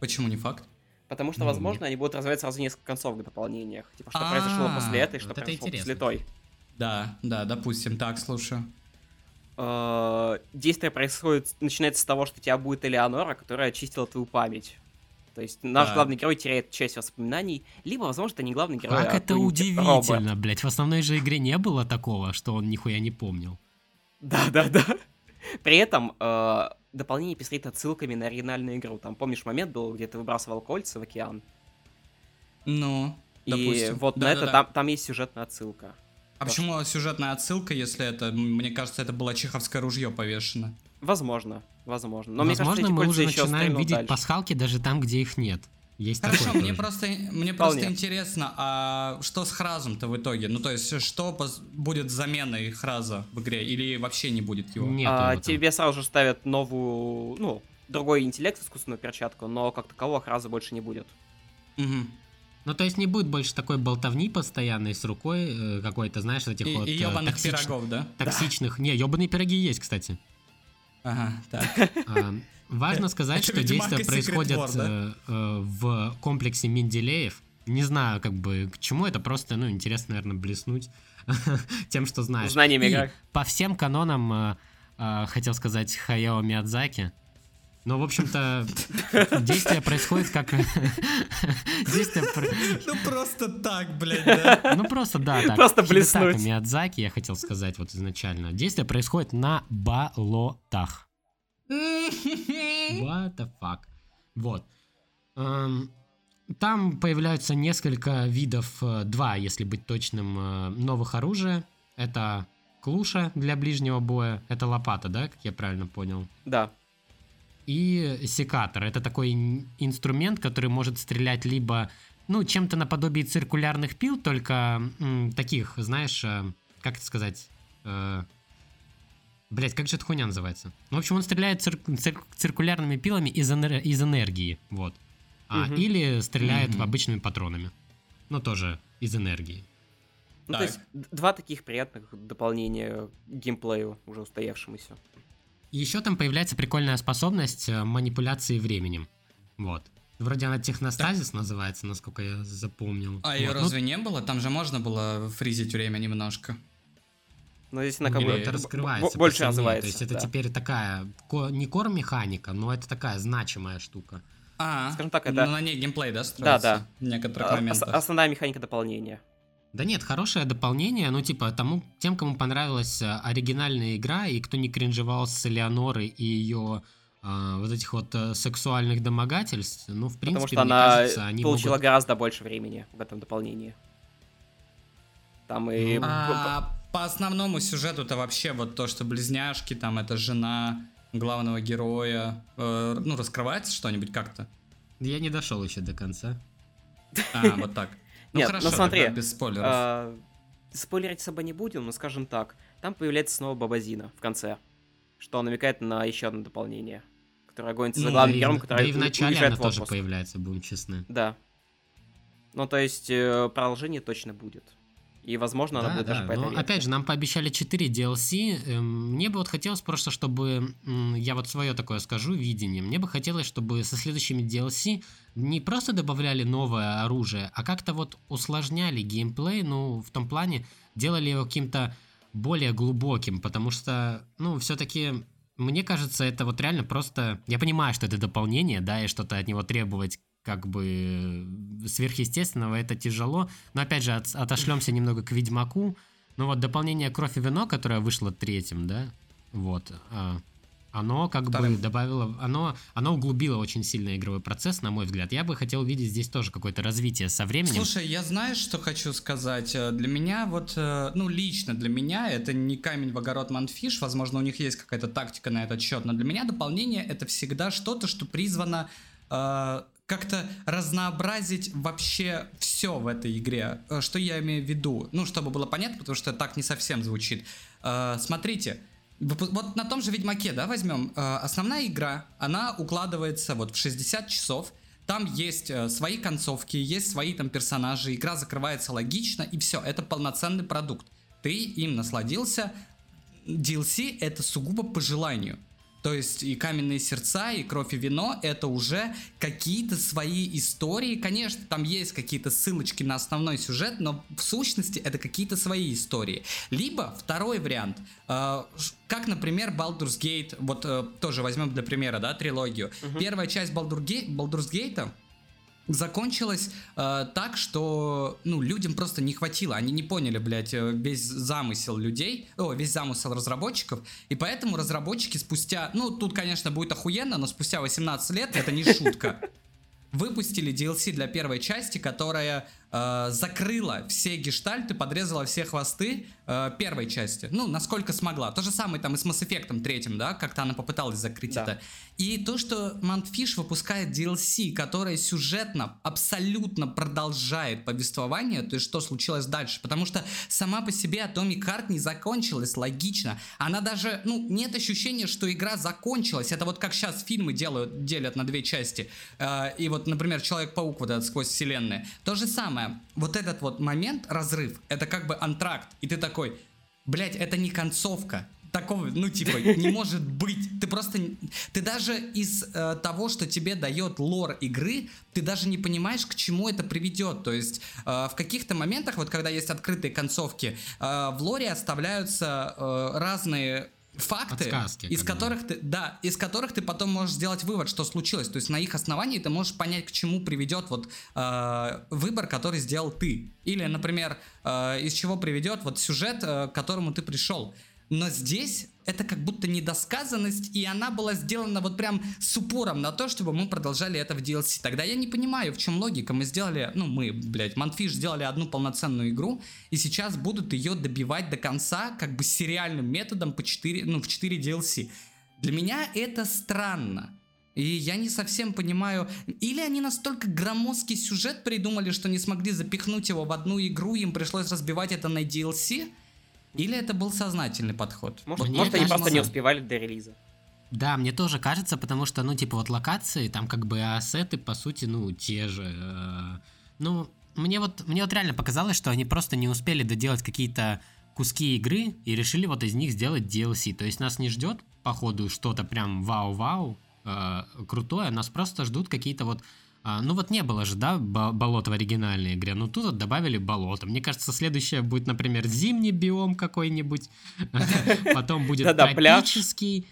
Почему не факт? Потому что, Ну, возможно, они будут развивать сразу несколько концов в дополнениях. Типа, что произошло А, после этой, что вот это произошло после той. Да, да, допустим, так, слушаю. Э, Действие происходит, начинается с того, что у тебя будет Элеонора, которая очистила твою память. То есть наш Так. главный герой теряет часть воспоминаний, либо, возможно, это не главный герой, Как а это удивительно, робот. блядь. В основной же игре не было такого, что он нихуя не помнил. Да, да, да. При этом э, дополнение пестрит отсылками на оригинальную игру. Там, помнишь, момент был, где ты выбрасывал кольца в океан? Ну, И допустим. вот на Да-да-да. это там, там есть сюжетная отсылка. А почему сюжетная отсылка, если это, мне кажется, это было чеховское ружье повешено? Возможно, возможно. Но мне Возможно, кажется, эти мы уже начинаем видеть дальше. пасхалки даже там, где их нет. Есть Хорошо, такое мне тоже. просто, мне Вполне. просто интересно, а что с Хразом-то в итоге? Ну, то есть, что будет заменой Храза в игре? Или вообще не будет его? Нет А, его тебе сразу же ставят новую, ну, другой интеллект, искусственную перчатку, но как такового храза больше не будет. Мгм. Ну, то есть не будет больше такой болтовни постоянной с рукой, э, какой-то, знаешь, этих И, вот и э, ебаных токсич- пирогов, да? токсичных... Не, ебаные пироги есть, кстати. Ага, так. А, Важно сказать, что действия происходят да? э, в комплексе Менделеев. Не знаю, как бы, к чему это, просто, ну, интересно, наверное, блеснуть тем, что знаешь. Знаниями игры. по всем канонам, хотел сказать, Хаяо Миядзаки. Ну, в общем-то, действие происходит как... Действие... Ну, просто так, блядь, да? Ну, просто, да, так. Просто блеснуть. Миядзаки, я хотел сказать вот изначально. Действие происходит на болотах. What the fuck? Вот. Эм, Там появляются несколько видов, э, два, если быть точным, э, новых оружия. Это клуша для ближнего боя, это лопата, да, как я правильно понял? Да. И секатор. Это такой ин- инструмент, который может стрелять либо, ну, чем-то наподобие циркулярных пил, только м, таких, знаешь, э, как это сказать, Блять, как же эта хуйня называется? Ну, в общем, он стреляет цир- цир- циркулярными пилами из, энер- из энергии, вот. А, Мгм. Или стреляет Мгм. обычными патронами. Ну, тоже из энергии. Ну, Так. то есть, два таких приятных дополнения к геймплею, уже устоявшемуся. Еще там появляется прикольная способность э, манипуляции временем. Вот. Вроде она техностазис называется, насколько я запомнил. А ее Вот. Ну, разве не было? Там же можно было фризить время немножко. Но здесь она Ну, как бы это раскрывается больше посильнее. развивается. То есть это да. теперь такая, ко- не кор-механика, но это такая значимая штука. А, Скажем так, ну, это- на ней геймплей, да, строится? да. В некоторых А- ос- моментах. Основная механика дополнения. Да нет, хорошее дополнение, ну типа тому, тем, кому понравилась э, оригинальная игра, и кто не кринжевал с Элеоноры и ее а, вот этих вот э, сексуальных домогательств, ну в Потому принципе, что мне она кажется, они получила могут... гораздо больше времени в этом дополнении. Там и... Ну, А по основному сюжету-то вообще вот то, что близняшки, там это жена главного героя, э, ну, раскрывается что-нибудь как-то? Я не дошел еще до конца. А, вот так. Ну Нет, хорошо, ну смотри, тогда без спойлеров. а, спойлерить особо не будем, но скажем так. Там появляется снова Бабазина в конце. Что намекает на еще одно дополнение. Которое гонится за Ну, главным героем, который да и в начале она в тоже появляется, будем честны. Да. Ну, то есть, э, продолжение точно будет. И, возможно, да, она будет да. даже по этой Но, опять же, нам пообещали 4 DLC. Эм, Мне бы вот хотелось просто, чтобы... Я вот свое такое скажу, видение. Мне бы хотелось, чтобы со следующими DLC не просто добавляли новое оружие, а как-то вот усложняли геймплей, ну, в том плане, делали его каким-то более глубоким, потому что, ну, все-таки, мне кажется, это вот реально просто... Я понимаю, что это дополнение, да, и что-то от него требовать как бы сверхъестественного, это тяжело. Но опять же, от, отошлемся немного к Ведьмаку. Ну вот дополнение Кровь и вино, которое вышло третьим, да, вот, а, оно как Вторым. бы добавило, оно, оно углубило очень сильно игровой процесс, на мой взгляд. Я бы хотел видеть здесь тоже какое-то развитие со временем. Слушай, я знаешь, что хочу сказать? Э, Для меня вот, э, ну, лично для меня это не камень в огород Манфиш, возможно, у них есть какая-то тактика на этот счет, но для меня дополнение это всегда что-то, что призвано э, как-то разнообразить вообще все в этой игре. Э, Что я имею в виду? Ну, чтобы было понятно, потому что так не совсем звучит. Э, Смотрите, вот на том же Ведьмаке, да, возьмем, э, основная игра, она укладывается вот в 60 часов, там есть свои концовки, есть свои там персонажи, игра закрывается логично, и все, это полноценный продукт. Ты им насладился, DLC это сугубо по желанию. То есть и каменные сердца, и кровь и вино это уже какие-то свои истории. Конечно, там есть какие-то ссылочки на основной сюжет, но в сущности это какие-то свои истории. Либо второй вариант, э, как, например, Baldur's Gate, вот э, тоже возьмем для примера, да, трилогию. Первая часть Baldur Ga- Baldur's Gate закончилась э, так, что ну людям просто не хватило, они не поняли, блядь, э, весь замысел людей, о, весь замысел разработчиков, и поэтому разработчики спустя, ну тут, конечно, будет охуенно, но спустя 18 лет это не шутка. Выпустили DLC для первой части, которая э, закрыла все гештальты, подрезала все хвосты э, первой части. Ну, насколько смогла. То же самое там и с Mass Effect третьим, да, как-то она попыталась закрыть Да. это. И то, что Mountfish выпускает DLC, которое сюжетно абсолютно продолжает повествование, то есть что случилось дальше. Потому что сама по себе Atomic Heart не закончилась логично. Она даже, ну, нет ощущения, что игра закончилась. Это вот как сейчас фильмы делают, делят на две части. Э, И вот, например, Человек-паук вот этот сквозь вселенные. То же самое. Вот этот вот момент, разрыв, это как бы антракт. И ты такой, блять, это не концовка. Такого, ну, типа, не может быть. Ты просто... Ты даже из э, того, что тебе дает лор игры, ты даже не понимаешь, к чему это приведет. То есть э, в каких-то моментах, вот когда есть открытые концовки, э, в лоре оставляются э, разные факты, Подсказки, из которых ты, да, из которых ты потом можешь сделать вывод, что случилось. То есть на их основании ты можешь понять, к чему приведет вот э, выбор, который сделал ты. Или, например, э, из чего приведет вот сюжет, э, к которому ты пришел. Но здесь это как будто недосказанность, и она была сделана вот прям с упором на то, чтобы мы продолжали это в DLC. Тогда я не понимаю, в чем логика. Мы сделали, ну мы, блядь, Манфиш сделали одну полноценную игру, и сейчас будут ее добивать до конца, как бы сериальным методом по 4, ну, в 4 DLC. Для меня это странно. И я не совсем понимаю, или они настолько громоздкий сюжет придумали, что не смогли запихнуть его в одну игру, им пришлось разбивать это на DLC, или это был сознательный подход. Может, Мне может они кажется- просто не успевали до релиза. Да, мне тоже кажется, потому что, ну, типа, вот локации, там как бы ассеты, по сути, ну, те же. э, Ну, мне вот, мне вот реально показалось, что они просто не успели доделать какие-то куски игры и решили вот из них сделать DLC. То есть нас не ждет, походу, что-то прям вау-вау, э, крутое, нас просто ждут какие-то вот а, ну вот не было же, да, бо- болот в оригинальной игре, но тут вот добавили болото. Мне кажется, следующее будет, например, зимний биом какой-нибудь, потом будет тропический,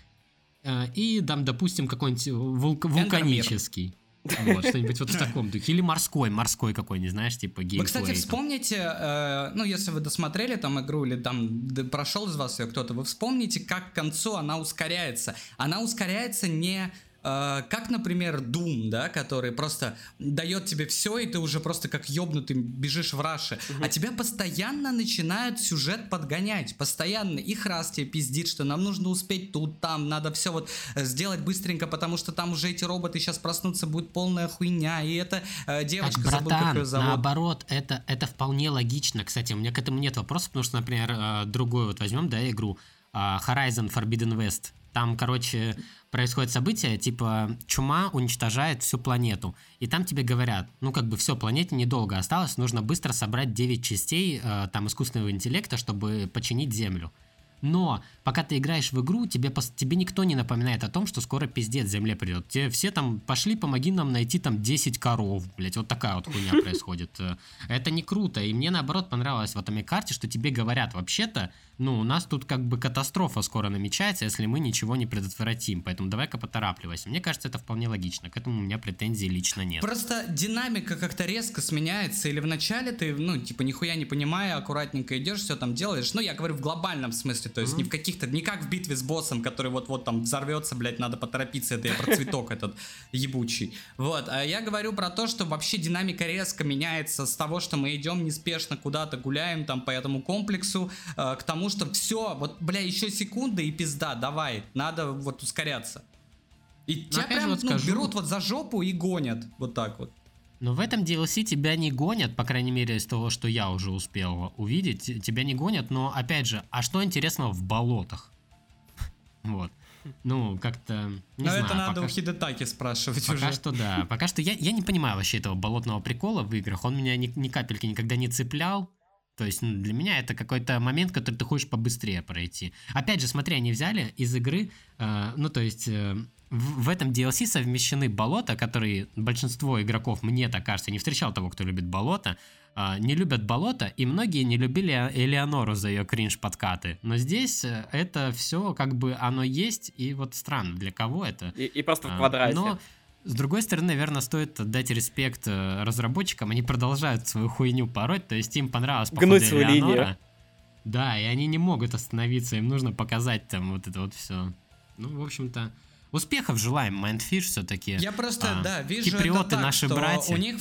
э, и там, допустим, какой-нибудь вулк- вулканический. Вот, что-нибудь вот в таком духе. Или морской, морской какой-нибудь, знаешь, типа Вы, геймплей. кстати, там. вспомните, э, ну, если вы досмотрели там игру или там прошел из вас ее кто-то, вы вспомните, как к концу она ускоряется. Она ускоряется не э, как, например, Doom, да, который просто дает тебе все, и ты уже просто как ёбнутый бежишь в раше. А тебя постоянно начинают сюжет подгонять. Постоянно. их раз тебе пиздит, что нам нужно успеть тут, там, надо все вот э, сделать быстренько, потому что там уже эти роботы сейчас проснутся, будет полная хуйня. И это э, девочка, Так, забыл, как братан, ее зовут. наоборот, это, это вполне логично. Кстати, у меня к этому нет вопросов, потому что, например, э, другую вот возьмем, да, игру а, Horizon Forbidden West. Там, короче, происходит событие, типа чума уничтожает всю планету. И там тебе говорят, ну как бы все, планете недолго осталось, нужно быстро собрать 9 частей э, там искусственного интеллекта, чтобы починить Землю. Но пока ты играешь в игру, тебе, тебе никто не напоминает о том, что скоро пиздец земле придет. Тебе все там, пошли, помоги нам найти там 10 коров, блять, вот такая вот хуйня происходит. Э, это не круто, и мне наоборот понравилось в этом карте, что тебе говорят, вообще-то, ну, у нас тут как бы катастрофа скоро намечается, если мы ничего не предотвратим, поэтому давай-ка поторапливайся. Мне кажется, это вполне логично, к этому у меня претензий лично нет. Просто динамика как-то резко сменяется, или вначале ты, ну, типа, нихуя не понимая, аккуратненько идешь, все там делаешь, ну, я говорю в глобальном смысле, то есть mm-hmm. не в каких-то, не как в битве с боссом, который вот-вот там взорвется, блядь, надо поторопиться, это я про цветок этот ебучий. Вот, а я говорю про то, что вообще динамика резко меняется с того, что мы идем неспешно куда-то гуляем там по этому комплексу, э, к тому, что все, вот, бля, еще секунда и пизда, давай, надо вот ускоряться. И Но тебя прям вот ну, скажу... берут вот за жопу и гонят, вот так вот. Но в этом DLC тебя не гонят, по крайней мере, из того, что я уже успел увидеть, тебя не гонят, но опять же, а что интересного в болотах? Вот. Ну, как-то. Не Но знаю, это надо у Хидетаки спрашивать пока уже. Пока что да. Пока что я, я не понимаю вообще этого болотного прикола в играх. Он меня ни, ни капельки никогда не цеплял. То есть ну, для меня это какой-то момент, который ты хочешь побыстрее пройти. Опять же, смотри, они взяли из игры, э, ну то есть э, в, этом DLC совмещены болота, которые большинство игроков, мне так кажется, не встречал того, кто любит болото, э, не любят болото, и многие не любили Элеонору за ее кринж-подкаты. Но здесь э, это все как бы оно есть, и вот странно, для кого это. И, и просто в квадрате. Но с другой стороны, наверное, стоит отдать респект э, разработчикам. Они продолжают свою хуйню пороть, то есть им понравилось Гнуть свою линию. Да, и они не могут остановиться, им нужно показать там вот это вот все. Ну, в общем-то, успехов желаем, Mindfish все-таки. Я просто, а, да, вижу это так, наши что братья. у них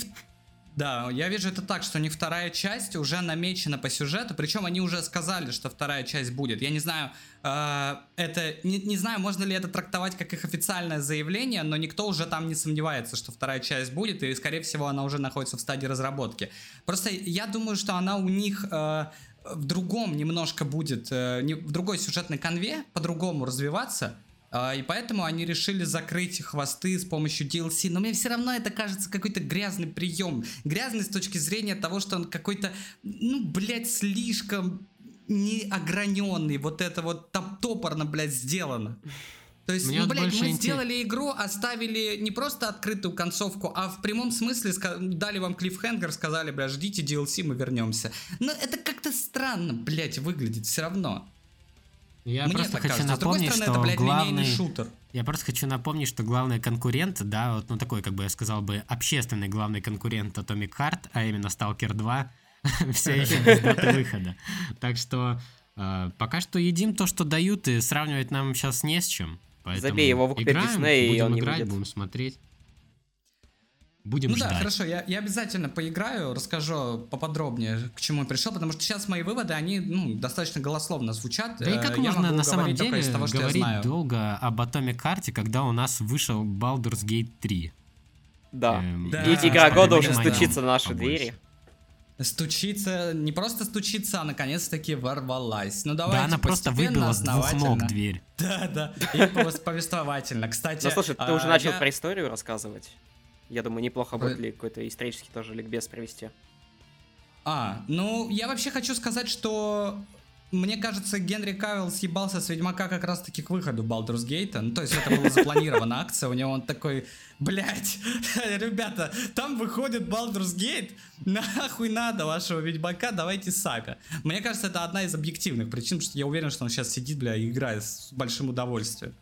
да, я вижу это так, что у них вторая часть уже намечена по сюжету, причем они уже сказали, что вторая часть будет. Я не знаю, э, это не, не знаю, можно ли это трактовать как их официальное заявление, но никто уже там не сомневается, что вторая часть будет, и скорее всего она уже находится в стадии разработки. Просто я думаю, что она у них э, в другом немножко будет, э, не, в другой сюжетной конве, по-другому развиваться. А, и поэтому они решили закрыть хвосты с помощью DLC. Но мне все равно это кажется какой-то грязный прием. Грязный с точки зрения того, что он какой-то, ну, блядь, слишком неограненный. Вот это вот топ топорно, блядь, сделано. То есть, Мне ну, блядь, мы интерес... сделали игру, оставили не просто открытую концовку, а в прямом смысле дали вам клиффхенгер, сказали, блядь, ждите DLC, мы вернемся. Но это как-то странно, блядь, выглядит все равно. Я Мне просто хочу кажется. напомнить, стороны, что это, блядь, главный... шутер. Я просто хочу напомнить, что главный конкурент, да, вот, ну такой, как бы я сказал бы, общественный главный конкурент Atomic Heart, а именно Stalker 2, все еще без даты выхода. Так что э, пока что едим то, что дают, и сравнивать нам сейчас не с чем. Забей его в играем, и он не играть, будем смотреть. Будем ну ждать. да, хорошо, я, я обязательно поиграю, расскажу поподробнее, к чему я пришел, потому что сейчас мои выводы, они ну, достаточно голословно звучат. Да и как э, я можно на самом деле того, говорить долго об Atomic карте, когда у нас вышел Baldur's Gate 3? Да. Эм, да. И игра года уже стучится на наши побольше. двери. Стучится, не просто стучится, а наконец-таки ворвалась. Ну давайте Да, она просто выбила с двух ног дверь. Да, да, и повествовательно. Кстати... Ну слушай, ты а, уже начал я... про историю рассказывать? Я думаю, неплохо будет ли какой-то исторический тоже ликбез привести. А, ну, я вообще хочу сказать, что мне кажется, Генри Кавилл съебался с Ведьмака как раз-таки к выходу Baldur's Gate. Ну, то есть это была запланирована акция, у него он такой, блять, ребята, там выходит Baldur's Gate, нахуй надо вашего Ведьмака, давайте Сага. Мне кажется, это одна из объективных причин, что я уверен, что он сейчас сидит, бля, и играет с большим удовольствием.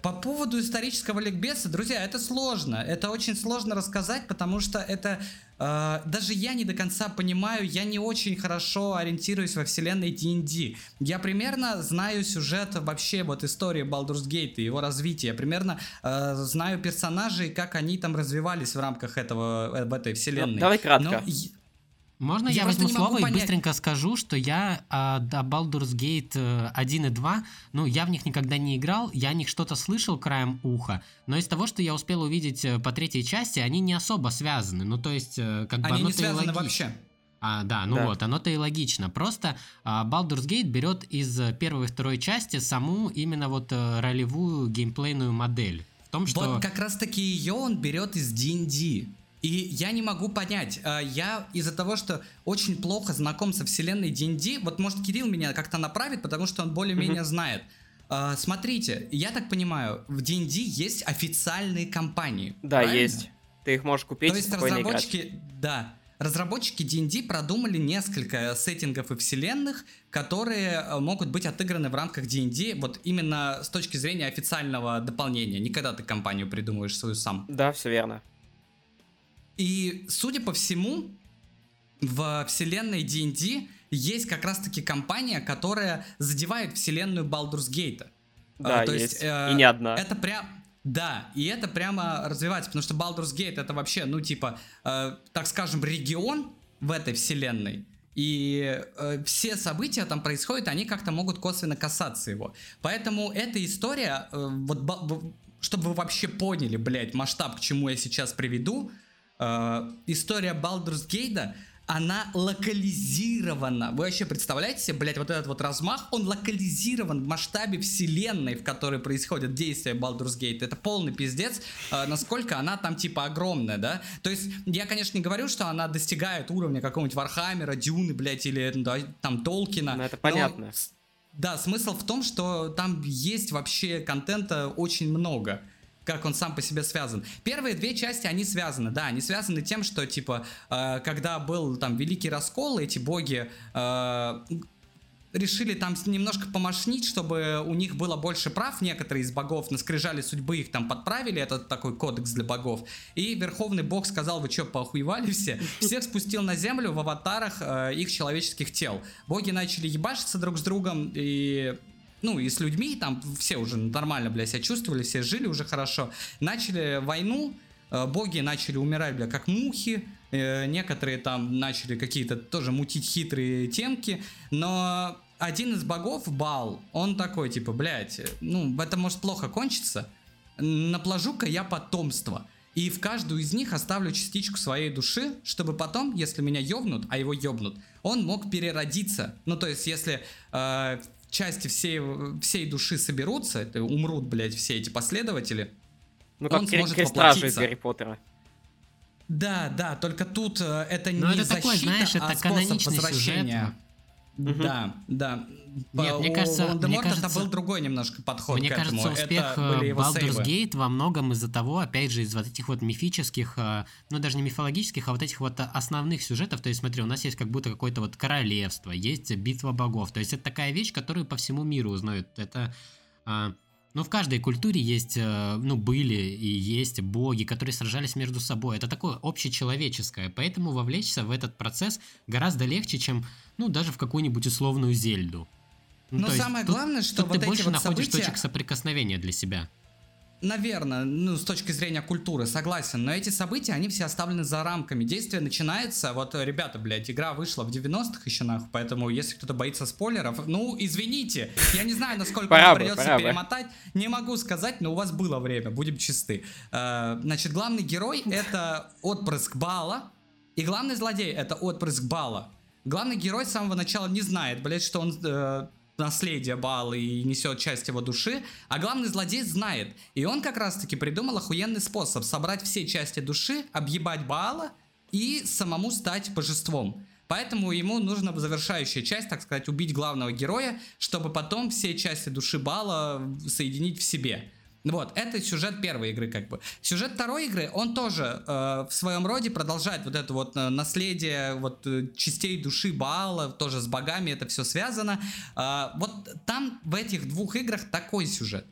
По поводу исторического ликбеза, друзья, это сложно. Это очень сложно рассказать, потому что это... Э, даже я не до конца понимаю, я не очень хорошо ориентируюсь во вселенной D&D. Я примерно знаю сюжет вообще вот истории Baldur's Gate и его развития. Примерно э, знаю персонажей, как они там развивались в рамках этого, э, в этой вселенной. Ну, давай кратко. Но, можно я, я возьму слово и быстренько скажу, что я а, до Baldur's Gate 1 э, и 2, ну, я в них никогда не играл, я о них что-то слышал краем уха, но из того, что я успел увидеть э, по третьей части, они не особо связаны, ну, то есть, э, как бы они не связаны вообще. А, да, ну Да. вот, оно-то и логично. Просто а, Baldur's Gate берет из э, первой и второй части саму именно вот э, ролевую геймплейную модель. В том, что... Вот как раз таки ее он берет из D&D. И я не могу понять, э, я из-за того, что очень плохо знаком со вселенной D&D, вот может Кирилл меня как-то направит, потому что он более-менее знает. Э, Смотрите, я так понимаю, в D&D есть официальные компании. Да, правильно? есть. Ты их можешь купить То есть спокойно играть. разработчики, да, разработчики D&D продумали несколько сеттингов и вселенных, которые э, могут быть отыграны в рамках D&D, вот именно с точки зрения официального дополнения. Никогда ты компанию придумываешь свою сам. Да, все верно. И, судя по всему, в вселенной D&D есть как раз-таки компания, которая задевает вселенную Baldur's Gate. Да, А, то есть. есть, э, И не одна. Это прям... Да, и это прямо развивается, потому что Baldur's Gate это вообще, ну, типа, э, так скажем, регион в этой вселенной. И э, все события там происходят, они как-то могут косвенно касаться его. Поэтому эта история, э, вот, чтобы вы вообще поняли, блядь, масштаб, к чему я сейчас приведу, э, история Baldur's Gate, она локализирована. Вы вообще представляете себе, блядь, вот этот вот размах, он локализирован в масштабе вселенной, в которой происходит действие Baldur's Gate. Это полный пиздец, э, насколько она там типа огромная, да? То есть, я, конечно, не говорю, что она достигает уровня какого-нибудь Вархаммера, Дюны, блядь, или да, там Толкина. Ну, это но понятно. с- Да, смысл в том, что там есть вообще контента очень много как он сам по себе связан. Первые две части, они связаны, да, они связаны тем, что, типа, э, когда был там великий раскол, эти боги э, решили там немножко помошнить, чтобы у них было больше прав, некоторые из богов на скрижали судьбы их там подправили, это такой кодекс для богов, и верховный бог сказал, вы что, поохуевали все? Всех спустил на землю в аватарах э, их человеческих тел. Боги начали ебашиться друг с другом, и ну, и с людьми, там все уже нормально, бля, себя чувствовали, все жили уже хорошо. Начали войну, э, боги начали умирать, бля, как мухи, э, некоторые там начали какие-то тоже мутить хитрые темки, но один из богов, Бал, он такой, типа, блядь, э, ну, это может плохо кончиться, наплажу-ка я потомство. И в каждую из них оставлю частичку своей души, чтобы потом, если меня ёбнут, а его ёбнут, он мог переродиться. Ну, то есть, если э, части всей, всей души соберутся, это умрут, блядь, все эти последователи. Ну, он как кре- сможет воплотиться. Гарри Поттера. Да, да, только тут э, это Ну, не это такой, защита, знаешь, это а способ возвращения. сюжет. Мгм. Да, Нет, мне кажется- мне это кажется- был другой немножко подход Мне к кажется, этому. успех это были э, Baldur's. Gate во многом из-за того, опять же, из вот этих вот мифических, э, ну даже не мифологических, а вот этих вот основных сюжетов. То есть, смотри, у нас есть как будто какое-то вот королевство, есть битва богов. То есть это такая вещь, которую по всему миру узнают. Это а, ну, в каждой культуре есть, э, ну, были и есть боги, которые сражались между собой. Это такое общечеловеческое. Поэтому вовлечься в этот процесс гораздо легче, чем, ну, даже в какую-нибудь условную Зельду. Ну, Но самое тут- главное, что тут вот ты эти больше вот находишь события- точек соприкосновения для себя. Наверное, ну, с точки зрения культуры, согласен. Но эти события, они все оставлены за рамками. Действие начинается, вот, ребята, блядь, игра вышла в 90-х еще нахуй, поэтому если кто-то боится спойлеров, ну, извините. Я не знаю, насколько вам придется перемотать. Не могу сказать, но у вас было время, будем чисты. Э, Значит, главный герой — это отпрыск Бала, и главный злодей — это отпрыск Бала. Главный герой с самого начала не знает, блядь, что он э, наследие Баала и несет часть его души, а главный злодей знает. И он как раз-таки придумал охуенный способ собрать все части души, объебать Баала и самому стать божеством. Поэтому ему нужна завершающая часть, так сказать, убить главного героя, чтобы потом все части души Бала соединить в себе. Вот, это сюжет первой игры, как бы. Сюжет второй игры, он тоже э, в своем роде продолжает вот это вот э, наследие вот э, частей души Баала, тоже с богами это все связано. А, вот там в этих двух играх такой сюжет.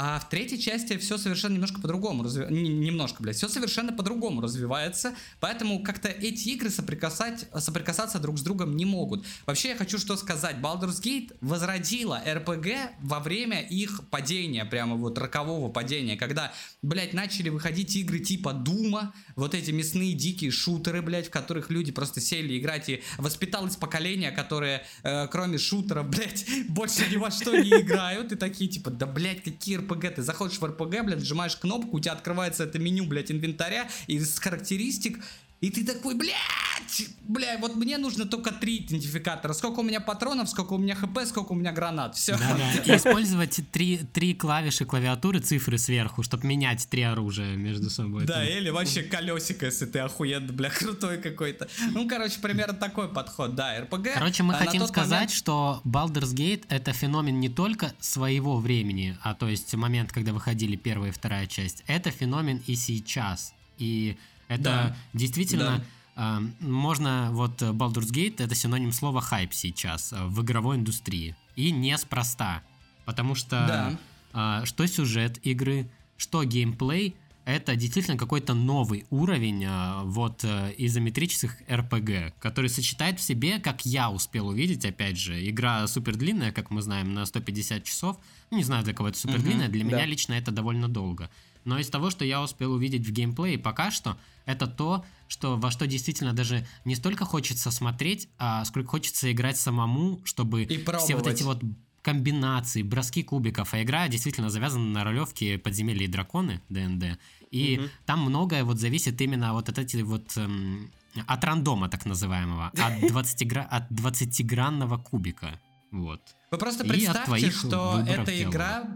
А в третьей части все совершенно немножко по-другому развивается. Немножко, блядь, все совершенно по-другому развивается. Поэтому как-то эти игры соприкасать, соприкасаться друг с другом не могут. Вообще я хочу что сказать. Baldur's Gate возродила RPG во время их падения, прямо вот рокового падения, когда, блядь, начали выходить игры типа Дума, вот эти мясные дикие шутеры, блядь, в которых люди просто сели играть и воспиталось поколение, которое, э, кроме шутеров, блядь, больше ни во что не играют, и такие типа, да, блядь, какие РПГ, ты заходишь в РПГ, блядь, нажимаешь кнопку, у тебя открывается это меню, блядь, инвентаря, из характеристик И ты такой, блядь, бля, вот мне нужно только три идентификатора. Сколько у меня патронов, сколько у меня хп, сколько у меня гранат. Все. Да-да. И использовать три, три клавиши клавиатуры, цифры сверху, чтобы менять три оружия между собой. Да, или вообще колесико, если ты охуенно, бля, крутой какой-то. Ну, короче, примерно такой подход, да, РПГ. Короче, мы а хотим сказать, момент- что Baldur's Gate это феномен не только своего времени, а то есть момент, когда выходили первая и вторая часть, это феномен и сейчас. И это Да. действительно а, можно вот э, Baldur's Gate это синоним слова хайп сейчас э, в игровой индустрии. И неспроста. Потому что Да. а, что сюжет игры, что геймплей, это действительно какой-то новый уровень а, вот э, изометрических RPG, который сочетает в себе, как я успел увидеть, опять же, игра супер длинная, как мы знаем, на 150 часов. Ну, не знаю, для кого это супер длинная, для да. меня лично это довольно долго. Но из того, что я успел увидеть в геймплее пока что, это то, что во что действительно даже не столько хочется смотреть, а сколько хочется играть самому, чтобы И все вот эти вот комбинации, броски кубиков, а игра действительно завязана на ролевке подземелья и драконы ДНД. И Мгм. там многое вот зависит именно вот от эти вот эм, от рандома так называемого, от 20 гра- от 20-гранного кубика. Вот. Вы просто представьте, что эта игра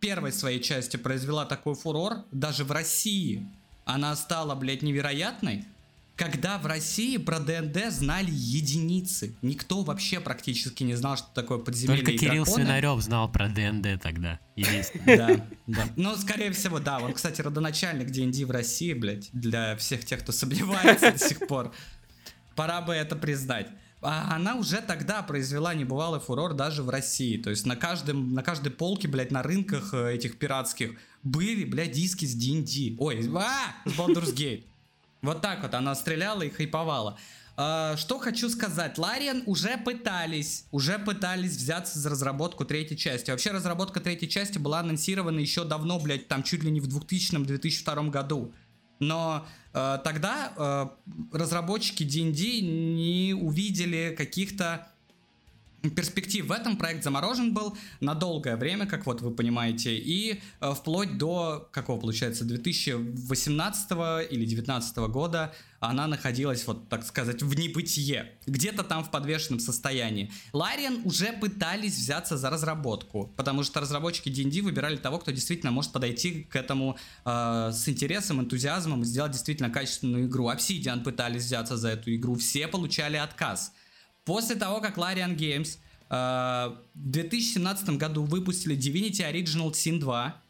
первой своей части произвела такой фурор, даже в России. Она стала, блядь, невероятной, когда в России про ДНД знали единицы. Никто вообще практически не знал, что такое подземелье Только и Кирилл драконы. Свинарев знал про ДНД тогда. Единственное. Да, да. Ну, скорее всего, да. Он, кстати, родоначальник D&D в России, блядь, для всех тех, кто сомневается до сих пор. Пора бы это признать. А она уже тогда произвела небывалый фурор даже в России. То есть на, каждом, на каждой полке, блядь, на рынках э, этих пиратских были, блядь, диски с D&D. Ой, а, с Baldur's Gate. Вот так вот она стреляла и хайповала. А, Что хочу сказать, Лариан уже пытались, уже пытались взяться за разработку третьей части. Вообще разработка третьей части была анонсирована еще давно, блядь, там чуть ли не в 2000-2002 году. Но тогда э, разработчики D&D не увидели каких-то перспектив в этом проект заморожен был на долгое время, как вот вы понимаете, и э, вплоть до, какого получается, 2018 или 2019 года она находилась, вот так сказать, в небытие, где-то там в подвешенном состоянии. Лариан уже пытались взяться за разработку, потому что разработчики D&D выбирали того, кто действительно может подойти к этому э, с интересом, энтузиазмом и сделать действительно качественную игру. Obsidian пытались взяться за эту игру, все получали отказ. После того, как Larian Games э, в 2017 году выпустили Divinity Original Sin 2,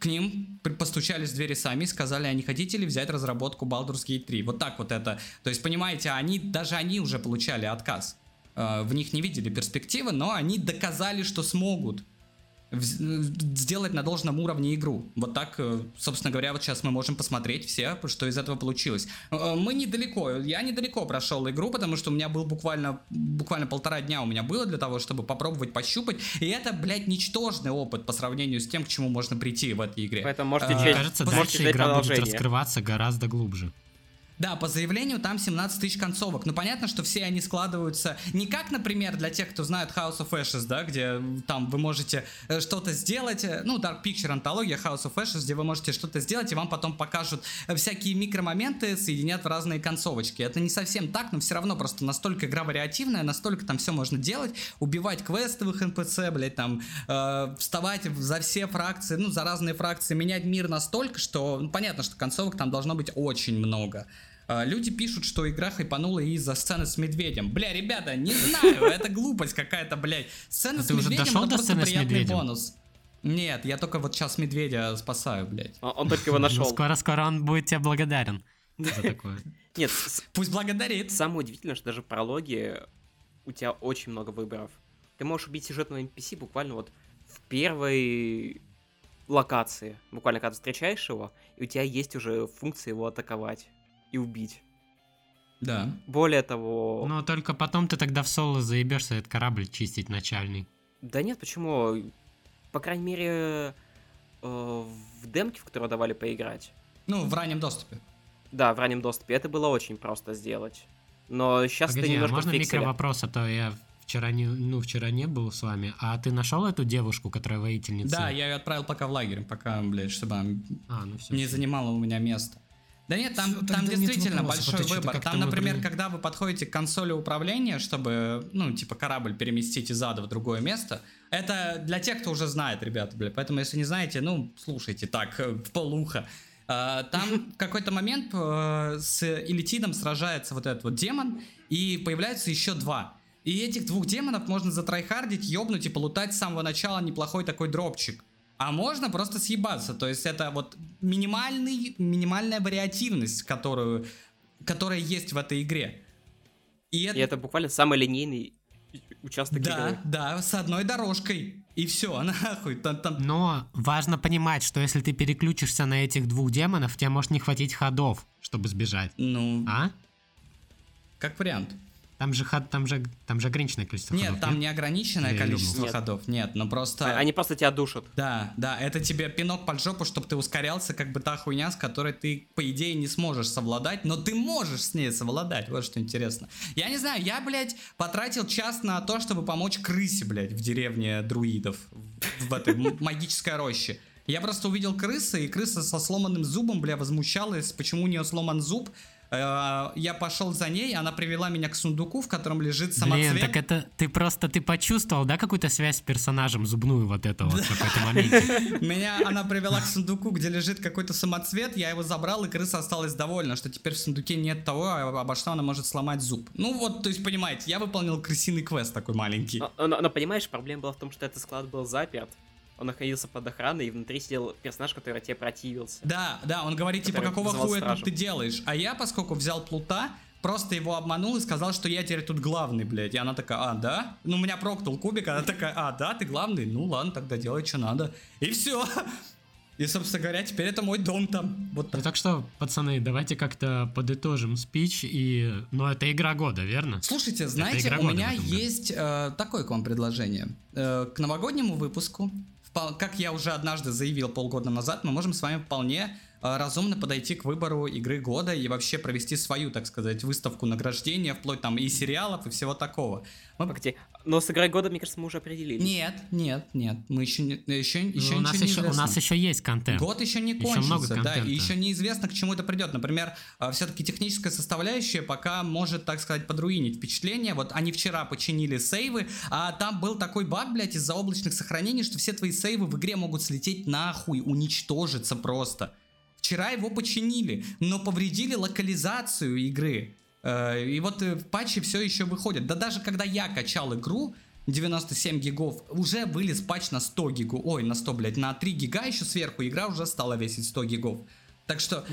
к ним постучались в двери сами и сказали, а не хотите ли взять разработку Baldur's Gate 3? Вот так вот это. То есть, понимаете, они, даже они уже получали отказ. Э, В них не видели перспективы, но они доказали, что смогут сделать на должном уровне игру. Вот так, э, собственно говоря, вот сейчас мы можем посмотреть все, что из этого получилось. Э, Мы недалеко, я недалеко прошел игру, потому что у меня был буквально, буквально полтора дня у меня было для того, чтобы попробовать пощупать, и это, блядь, ничтожный опыт по сравнению с тем, к чему можно прийти в этой игре. Поэтому можете А, честь- кажется, дальше игра будет раскрываться гораздо глубже. Да, по заявлению там 17 тысяч концовок. Ну, понятно, что все они складываются не как, например, для тех, кто знает House of Ashes, да, где там вы можете э, что-то сделать, э, ну, Dark Picture, антология House of Ashes, где вы можете что-то сделать, и вам потом покажут э, всякие микромоменты, соединят в разные концовочки. Это не совсем так, но все равно просто настолько игра вариативная, настолько там все можно делать, убивать квестовых NPC, блядь, там, э, вставать за все фракции, ну, за разные фракции, менять мир настолько, что, ну, понятно, что концовок там должно быть очень много. А, Люди пишут, что игра хайпанула из-за сцены с медведем. Бля, ребята, не знаю, это глупость какая-то, блядь. Сцена А с ты уже медведем дошел это до просто приятный медведем? бонус. Нет, я только вот сейчас медведя спасаю, блядь. А, Он только его нашел. Скоро-скоро он будет тебе благодарен за такое. Нет, Пусть благодарит. самое удивительное, что даже в прологе у тебя очень много выборов. Ты можешь убить сюжетного NPC буквально вот в первой локации. Буквально когда ты встречаешь его, и у тебя есть уже функция его атаковать и убить. Да. Более того... Но только потом ты тогда в соло заебешься этот корабль чистить начальный. Да нет, почему? По крайней мере, э, в демке, в которую давали поиграть, Ну, в раннем доступе. да, в раннем доступе, это было очень просто сделать. Но сейчас ты Погоди, а немножко можно фиксили. микровопрос, а то я вчера не, ну, вчера не был с вами. А ты нашел эту девушку, которая воительница? Да, я ее отправил пока в лагерь, пока, блядь, чтобы она А, ну все. не занимала у меня место. Да нет, там, Всё, там тогда нет действительно вопросов, большой выбор. Там, например, выбрали. когда вы подходите к консоли управления, чтобы, ну, типа, корабль переместить из ада в другое место, это для тех, кто уже знает, ребята, бля. Поэтому, если не знаете, ну, слушайте так, э, в полуха. А, Там в какой-то момент э, с Элитидом сражается вот этот вот демон, и появляются еще два. И этих двух демонов можно затрайхардить, ёбнуть и полутать с самого начала неплохой такой дропчик. А можно просто съебаться. То есть это вот минимальный, минимальная вариативность, которую, которая есть в этой игре. И это, И это буквально самый линейный участок да, игры. да, с одной дорожкой. И все, нахуй. Там, там- Но важно понимать, что если ты переключишься на этих двух демонов, тебе может не хватить ходов, чтобы сбежать. Ну, А? как вариант. Там же, ход, там же, там же ограниченное количество Нет, ходов. там неограниченное Или количество Нет. ходов. Нет, ну просто... Они просто тебя душат. Да, да, это тебе пинок под жопу, чтобы ты ускорялся, как бы та хуйня, с которой ты, по идее, не сможешь совладать, но ты можешь с ней совладать, вот что интересно. Я не знаю, я, блядь, потратил час на то, чтобы помочь крысе, блядь, в деревне друидов, в этой магической роще. Я просто увидел крысы, и крыса со сломанным зубом, бля, возмущалась, почему у нее сломан зуб. Э, Я пошел за ней, она привела меня к сундуку, в котором лежит самоцвет. Блин, так это ты просто ты почувствовал, да, какую-то связь с персонажем зубную вот это вот в какой-то моменте. Меня она привела к сундуку, где лежит какой-то самоцвет, я его забрал, и крыса осталась довольна, что теперь в сундуке нет того, а обо что она может сломать зуб. Ну вот, то есть, понимаете, я выполнил крысиный квест такой маленький. Но, но- но, понимаешь, проблема была в том, что этот склад был заперт. Он находился под охраной, и внутри сидел персонаж, который тебе противился. Да, да, он говорит, типа, какого хуя тут стражу. ты делаешь? А я, поскольку взял плута, просто его обманул и сказал, что я теперь тут главный, блядь. И она такая, а, да? Ну, меня прокнул кубик, она такая, а, да, ты главный? Ну, ладно, тогда делай, что надо. И все. И, собственно говоря, теперь это мой дом там. Вот так. Ну так что, пацаны, давайте как-то подытожим спич и... Ну, это игра года, верно? Слушайте, знаете, у меня есть э, такое к вам предложение. Э, к новогоднему выпуску, как я уже однажды заявил полгода назад, мы можем с вами вполне разумно подойти к выбору игры года и вообще провести свою, так сказать, выставку награждения, вплоть там и сериалов, и всего такого. Мы- Погоди, но с игрой года, мне кажется, мы уже определились. Нет, нет, нет, мы еще, не- еще, еще Ну, у, нас еще, у нас еще есть контент. Год еще не Еще кончился, много да, контента. и еще неизвестно, к чему это придет. Например, все-таки техническая составляющая пока может, так сказать, подруинить впечатление. Вот они вчера починили сейвы, а там был такой баг, блядь, из-за облачных сохранений, что все твои сейвы в игре могут слететь нахуй, уничтожиться просто. Вчера его починили, но повредили локализацию игры. Э, И вот э, в патче все еще выходит. Да даже когда я качал игру, 97 гигов, уже вылез патч на 100 гигов. Ой, на 100, блядь, на 3 гига еще сверху игра уже стала весить 100 гигов. Так что,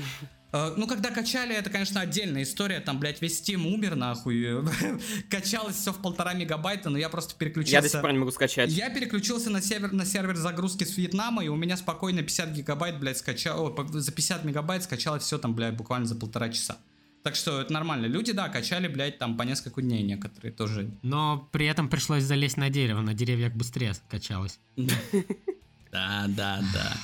ну, когда качали, это, конечно, отдельная история. Там, блядь, весь Steam умер, нахуй. Качалось все в полтора мегабайта, но я просто переключился. Я до сих пор не могу скачать. Я переключился на сервер, на сервер загрузки с Вьетнама, и у меня спокойно 50 гигабайт, блядь, скачал, за 50 мегабайт скачалось все там, блядь, буквально за полтора часа. Так что это нормально. Люди, да, качали, блядь, там по несколько дней некоторые тоже. Но при этом пришлось залезть на дерево, на деревьях быстрее качалось. Да, да, да.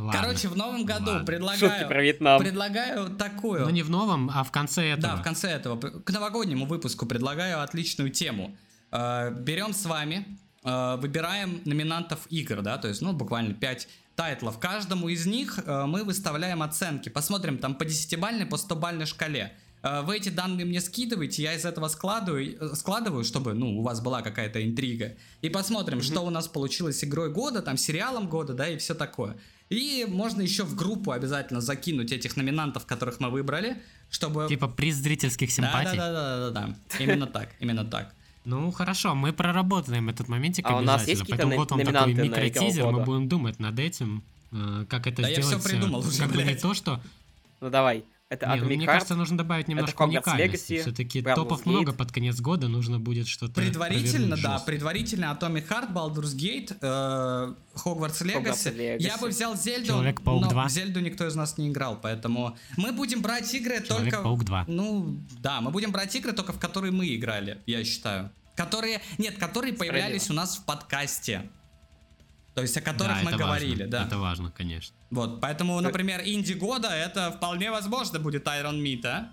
Ладно. Короче, в новом году Ладно. Шутки предлагаю, про Вьетнам. предлагаю такую. Ну не в новом, а в конце этого. Да, в конце этого. К новогоднему выпуску предлагаю отличную тему. Э, Берем с вами, э, выбираем номинантов игр, да, то есть, ну, буквально 5 тайтлов. Каждому из них э, мы выставляем оценки. Посмотрим там по 10-бальной, по 100-бальной шкале. Э, Вы эти данные мне скидываете, я из этого складываю, складываю, чтобы, ну, у вас была какая-то интрига. И посмотрим, что у нас получилось игрой года, там, сериалом года, да, и все такое. И можно еще в группу обязательно закинуть этих номинантов, которых мы выбрали, чтобы... Типа приз зрительских симпатий. да, да, да, да, да. Именно так, именно так. Ну хорошо, мы проработаем этот моментик А у нас обязательно. есть Поэтому вот вам такой микротизер, мы будем думать над этим, э, как это Да я сделать. всё придумал э, уже, как бы не то, что... Ну давай. Это Не, ну, мне Heart. кажется, нужно добавить немножко уникальности. Legacy, Все-таки топов Gate. много под конец года, нужно будет что-то Предварительно, да, жестко. предварительно Atomic Heart, Baldur's Gate, э, Hogwarts Legacy. Hogwarts Legacy. Я бы взял Зельду, Человек-паук но 2. в Зельду никто из нас не играл, поэтому мы будем брать игры только... Человек-паук 2. Ну, да, мы будем брать игры только в которые мы играли, я считаю. Которые, нет, которые появлялись у нас в подкасте. То есть о которых Да, мы говорили, важно, да. Это важно, конечно. Вот, поэтому, например, инди года это вполне возможно будет Iron Meat, а?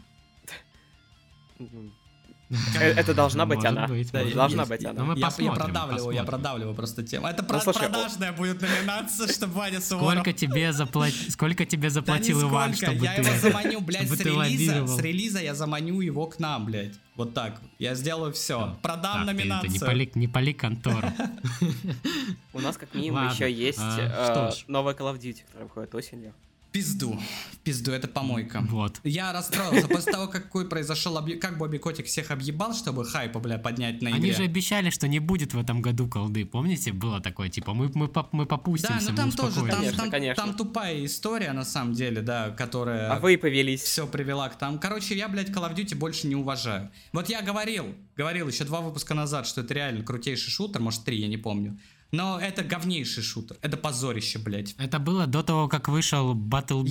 Э, Это должна быть она. я- Должна я- быть Ну, она. мы я, я продавливаю, я продавливаю просто тему. Это Ну, продажная будет номинация, чтобы Ваня. Сколько тебе, запла- Сколько тебе заплатил Иван, чтобы я ты... его заманю, блядь, чтобы с ты релиза, лоббировал? с релиза я заманю его к нам, блядь. Вот так. Я сделаю все. Продам Так, ты это, номинацию. не пали, не пали контору. У нас как минимум еще есть а, э, новая Call of Duty, которая выходит осенью. Пизду. Пизду, это помойка. Вот. Я расстроился после того, какой произошел объ... как Бобби Котик всех объебал, чтобы хайпа, бля, поднять на игре. Они же обещали, что не будет в этом году колды. Помните, было такое, типа, мы, мы, мы Да, попустимся, ну мы там тоже, там. Конечно, там, конечно. там тупая история, на самом деле, да, которая... А вы повелись. все привела к там. Короче, я, блядь, Call of Duty больше не уважаю. Вот я говорил, говорил еще два выпуска назад, что это реально крутейший шутер, может три, я не помню. Но это говнейший шутер. Это позорище, блядь. Это было до того, как вышел Battlebeat.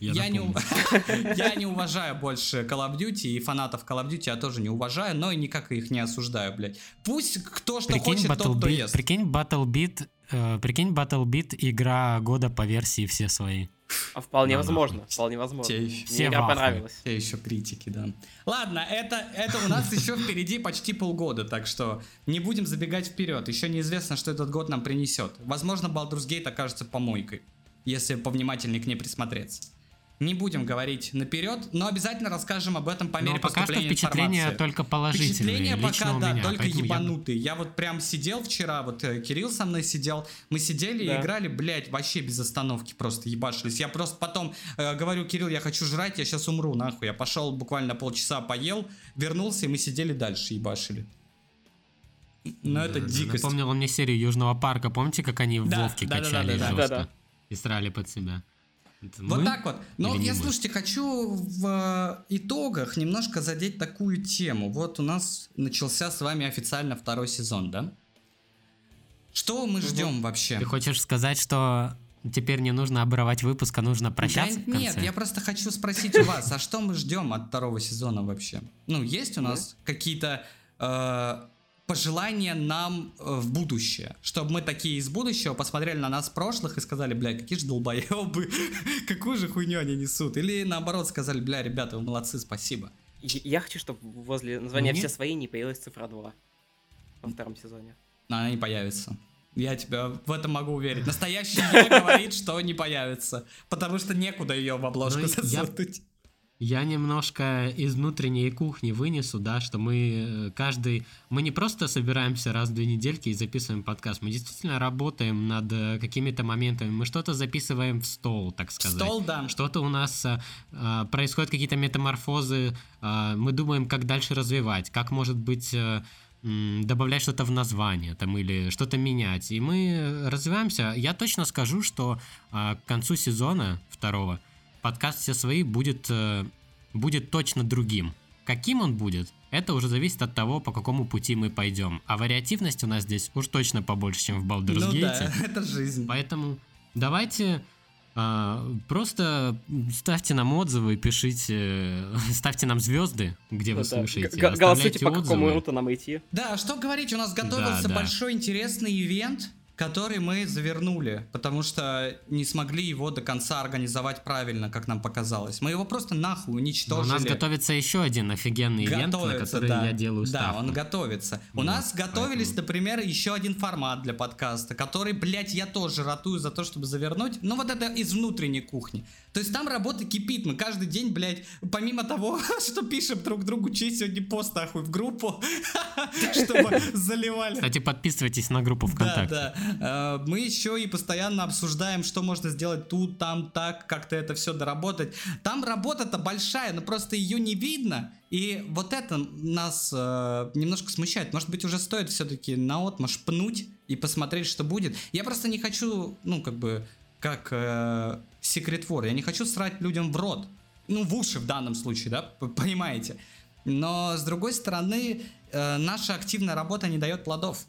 Я, я, не, я не уважаю больше Call of Duty, и фанатов Call of Duty я тоже не уважаю, но и никак их не осуждаю, блядь. Пусть кто что Прикинь, хочет, тот кто Battlebeat, ест. прикинь, Battlebeat, э, прикинь, Battlebeat игра года по версии все свои. А вполне Ну, возможно, вполне возможно. Те, Мне игра ахуе. понравилась. те еще критики, да. Ладно, это, это у нас еще впереди почти полгода, так что не будем забегать вперед. Еще неизвестно, что этот год нам принесет. Возможно, Baldur's Gate окажется помойкой, если повнимательнее к ней присмотреться. Не будем говорить наперед, но обязательно расскажем об этом по мере Но пока что впечатления информации. только положительные. Впечатления лично пока, у да, меня, только поэтому я- ебанутые. Я... вот прям сидел вчера, вот э, Кирилл со мной сидел, мы сидели Да. и играли, блядь, вообще без остановки просто ебашились. Я просто потом э, говорю, Кирилл, я хочу жрать, я сейчас умру, нахуй. Я пошел буквально полчаса поел, вернулся, и мы сидели дальше ебашили. Но это Да, дикость. Напомнила мне серию Южного парка. Помните, как они в Да, Вовке да, да, качали да, да, жестко? да. И срали под себя. Это Вот мы? так вот. Но Или я, мы? слушайте, хочу в э, итогах немножко задеть такую тему. Вот у нас начался с вами официально второй сезон, да? Что мы ждем вообще? Ты хочешь сказать, что теперь не нужно обрывать выпуск, а нужно прощаться Да в конце? нет, я просто хочу спросить у вас, а что мы ждем от второго сезона вообще? Ну, есть у нас какие-то пожелания нам э, в будущее? Чтобы мы такие из будущего посмотрели на нас прошлых и сказали, бля, какие же долбоебы, какую же хуйню они несут? Или наоборот сказали, бля, ребята, вы молодцы, спасибо. Я хочу, чтобы возле названия Мне? «Все свои» не появилась цифра 2 во втором сезоне. Но она не появится. Я тебя в этом могу уверить. Настоящий я говорит, что не появится. Потому что некуда ее в обложку Ну, засунуть. Я немножко из внутренней кухни вынесу, да, что мы э, каждый... Мы не просто собираемся раз в две недельки и записываем подкаст, мы действительно работаем над э, какими-то моментами, мы что-то записываем в стол, так сказать. Стол, да. Что-то у нас а, происходят какие-то метаморфозы, а, мы думаем, как дальше развивать, как может быть добавлять что-то в название там или что-то менять. И мы развиваемся. Я точно скажу, что а, к концу сезона второго подкаст все свои будет, э, будет точно другим. Каким он будет, это уже зависит от того, по какому пути мы пойдем. А вариативность у нас здесь уж точно побольше, чем в Baldur's Ну Gate. да, это жизнь. Поэтому давайте а, просто ставьте нам отзывы, пишите, ставьте нам звезды, где вы Ну да. слушаете. Г- Голосуйте, по какому отзывы. руту нам идти. Да, что говорить, у нас готовился да. большой интересный ивент, который мы завернули, потому что не смогли его до конца организовать правильно, как нам показалось. Мы его просто нахуй Но уничтожили. у нас готовится еще один офигенный ивент, на Готовится, который да. я делаю Да, ставку. он готовится. У Вот, нас готовились, поэтому- например, еще один формат для подкаста, который, блядь, я тоже ратую за то, чтобы завернуть. Ну, вот это из внутренней кухни. То есть там работа кипит. Мы каждый день, блядь, помимо того, что пишем друг другу, чей сегодня пост, нахуй, в группу, чтобы заливали. Кстати, подписывайтесь на группу ВКонтакте. Да, да. Э, Мы еще и постоянно обсуждаем, что можно сделать тут, там, так, как-то это все доработать. Там работа-то большая, но просто ее не видно. И вот это нас э, немножко смущает. Может быть, уже стоит все-таки на отмаш пнуть и посмотреть, что будет. Я просто не хочу, ну, как бы, как э, секретвор, я не хочу срать людям в рот. Ну, в уши в данном случае, да, понимаете. Но, с другой стороны, э, наша активная работа не дает плодов.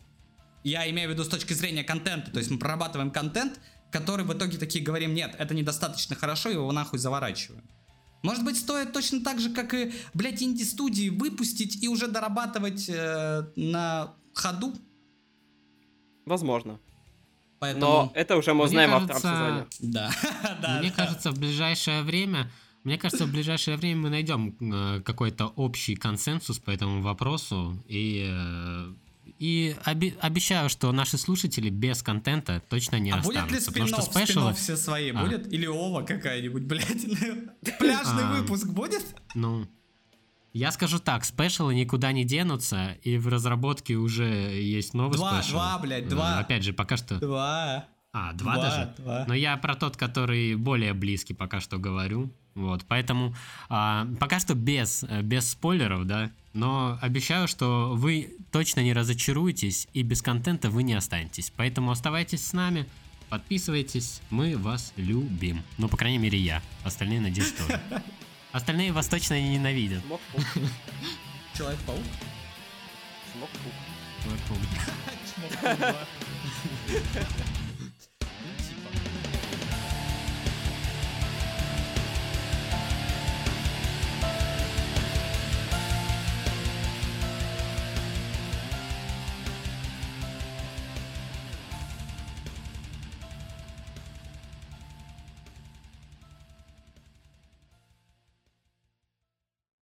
Я имею в виду с точки зрения контента. То есть мы прорабатываем контент, который в итоге такие говорим, нет, это недостаточно хорошо, его нахуй заворачиваем. Может быть, стоит точно так же, как и, блядь, инди-студии выпустить и уже дорабатывать э, на ходу. Возможно. Поэтому... Но это уже мы Мне узнаем во втором кажется, сезоне. Да, да, Мне да. кажется, в ближайшее время Мне кажется, в ближайшее время мы найдем э, какой-то общий консенсус по этому вопросу. И, э, и оби- обещаю, что наши слушатели без контента точно не а останутся. будет ли потому спин что спешалы, все свои? А. Будет? Или ова какая-нибудь, блядь? Пляжный А. выпуск будет? ну... Я скажу так, спешалы никуда не денутся, и в разработке уже есть новый Два, спешл. два, блядь, Э, два. Опять же, пока что... Два. А, два, Два, даже? два. Но я про тот, который более близкий пока что говорю. Вот, поэтому а, пока что без, э, без спойлеров, да. Но обещаю, что вы точно не разочаруетесь и без контента вы не останетесь. Поэтому оставайтесь с нами, подписывайтесь, мы вас любим. Ну, по крайней мере, я. Остальные, надеюсь, тоже. Остальные вас точно не ненавидят. Человек-паук? Чмок-паук два.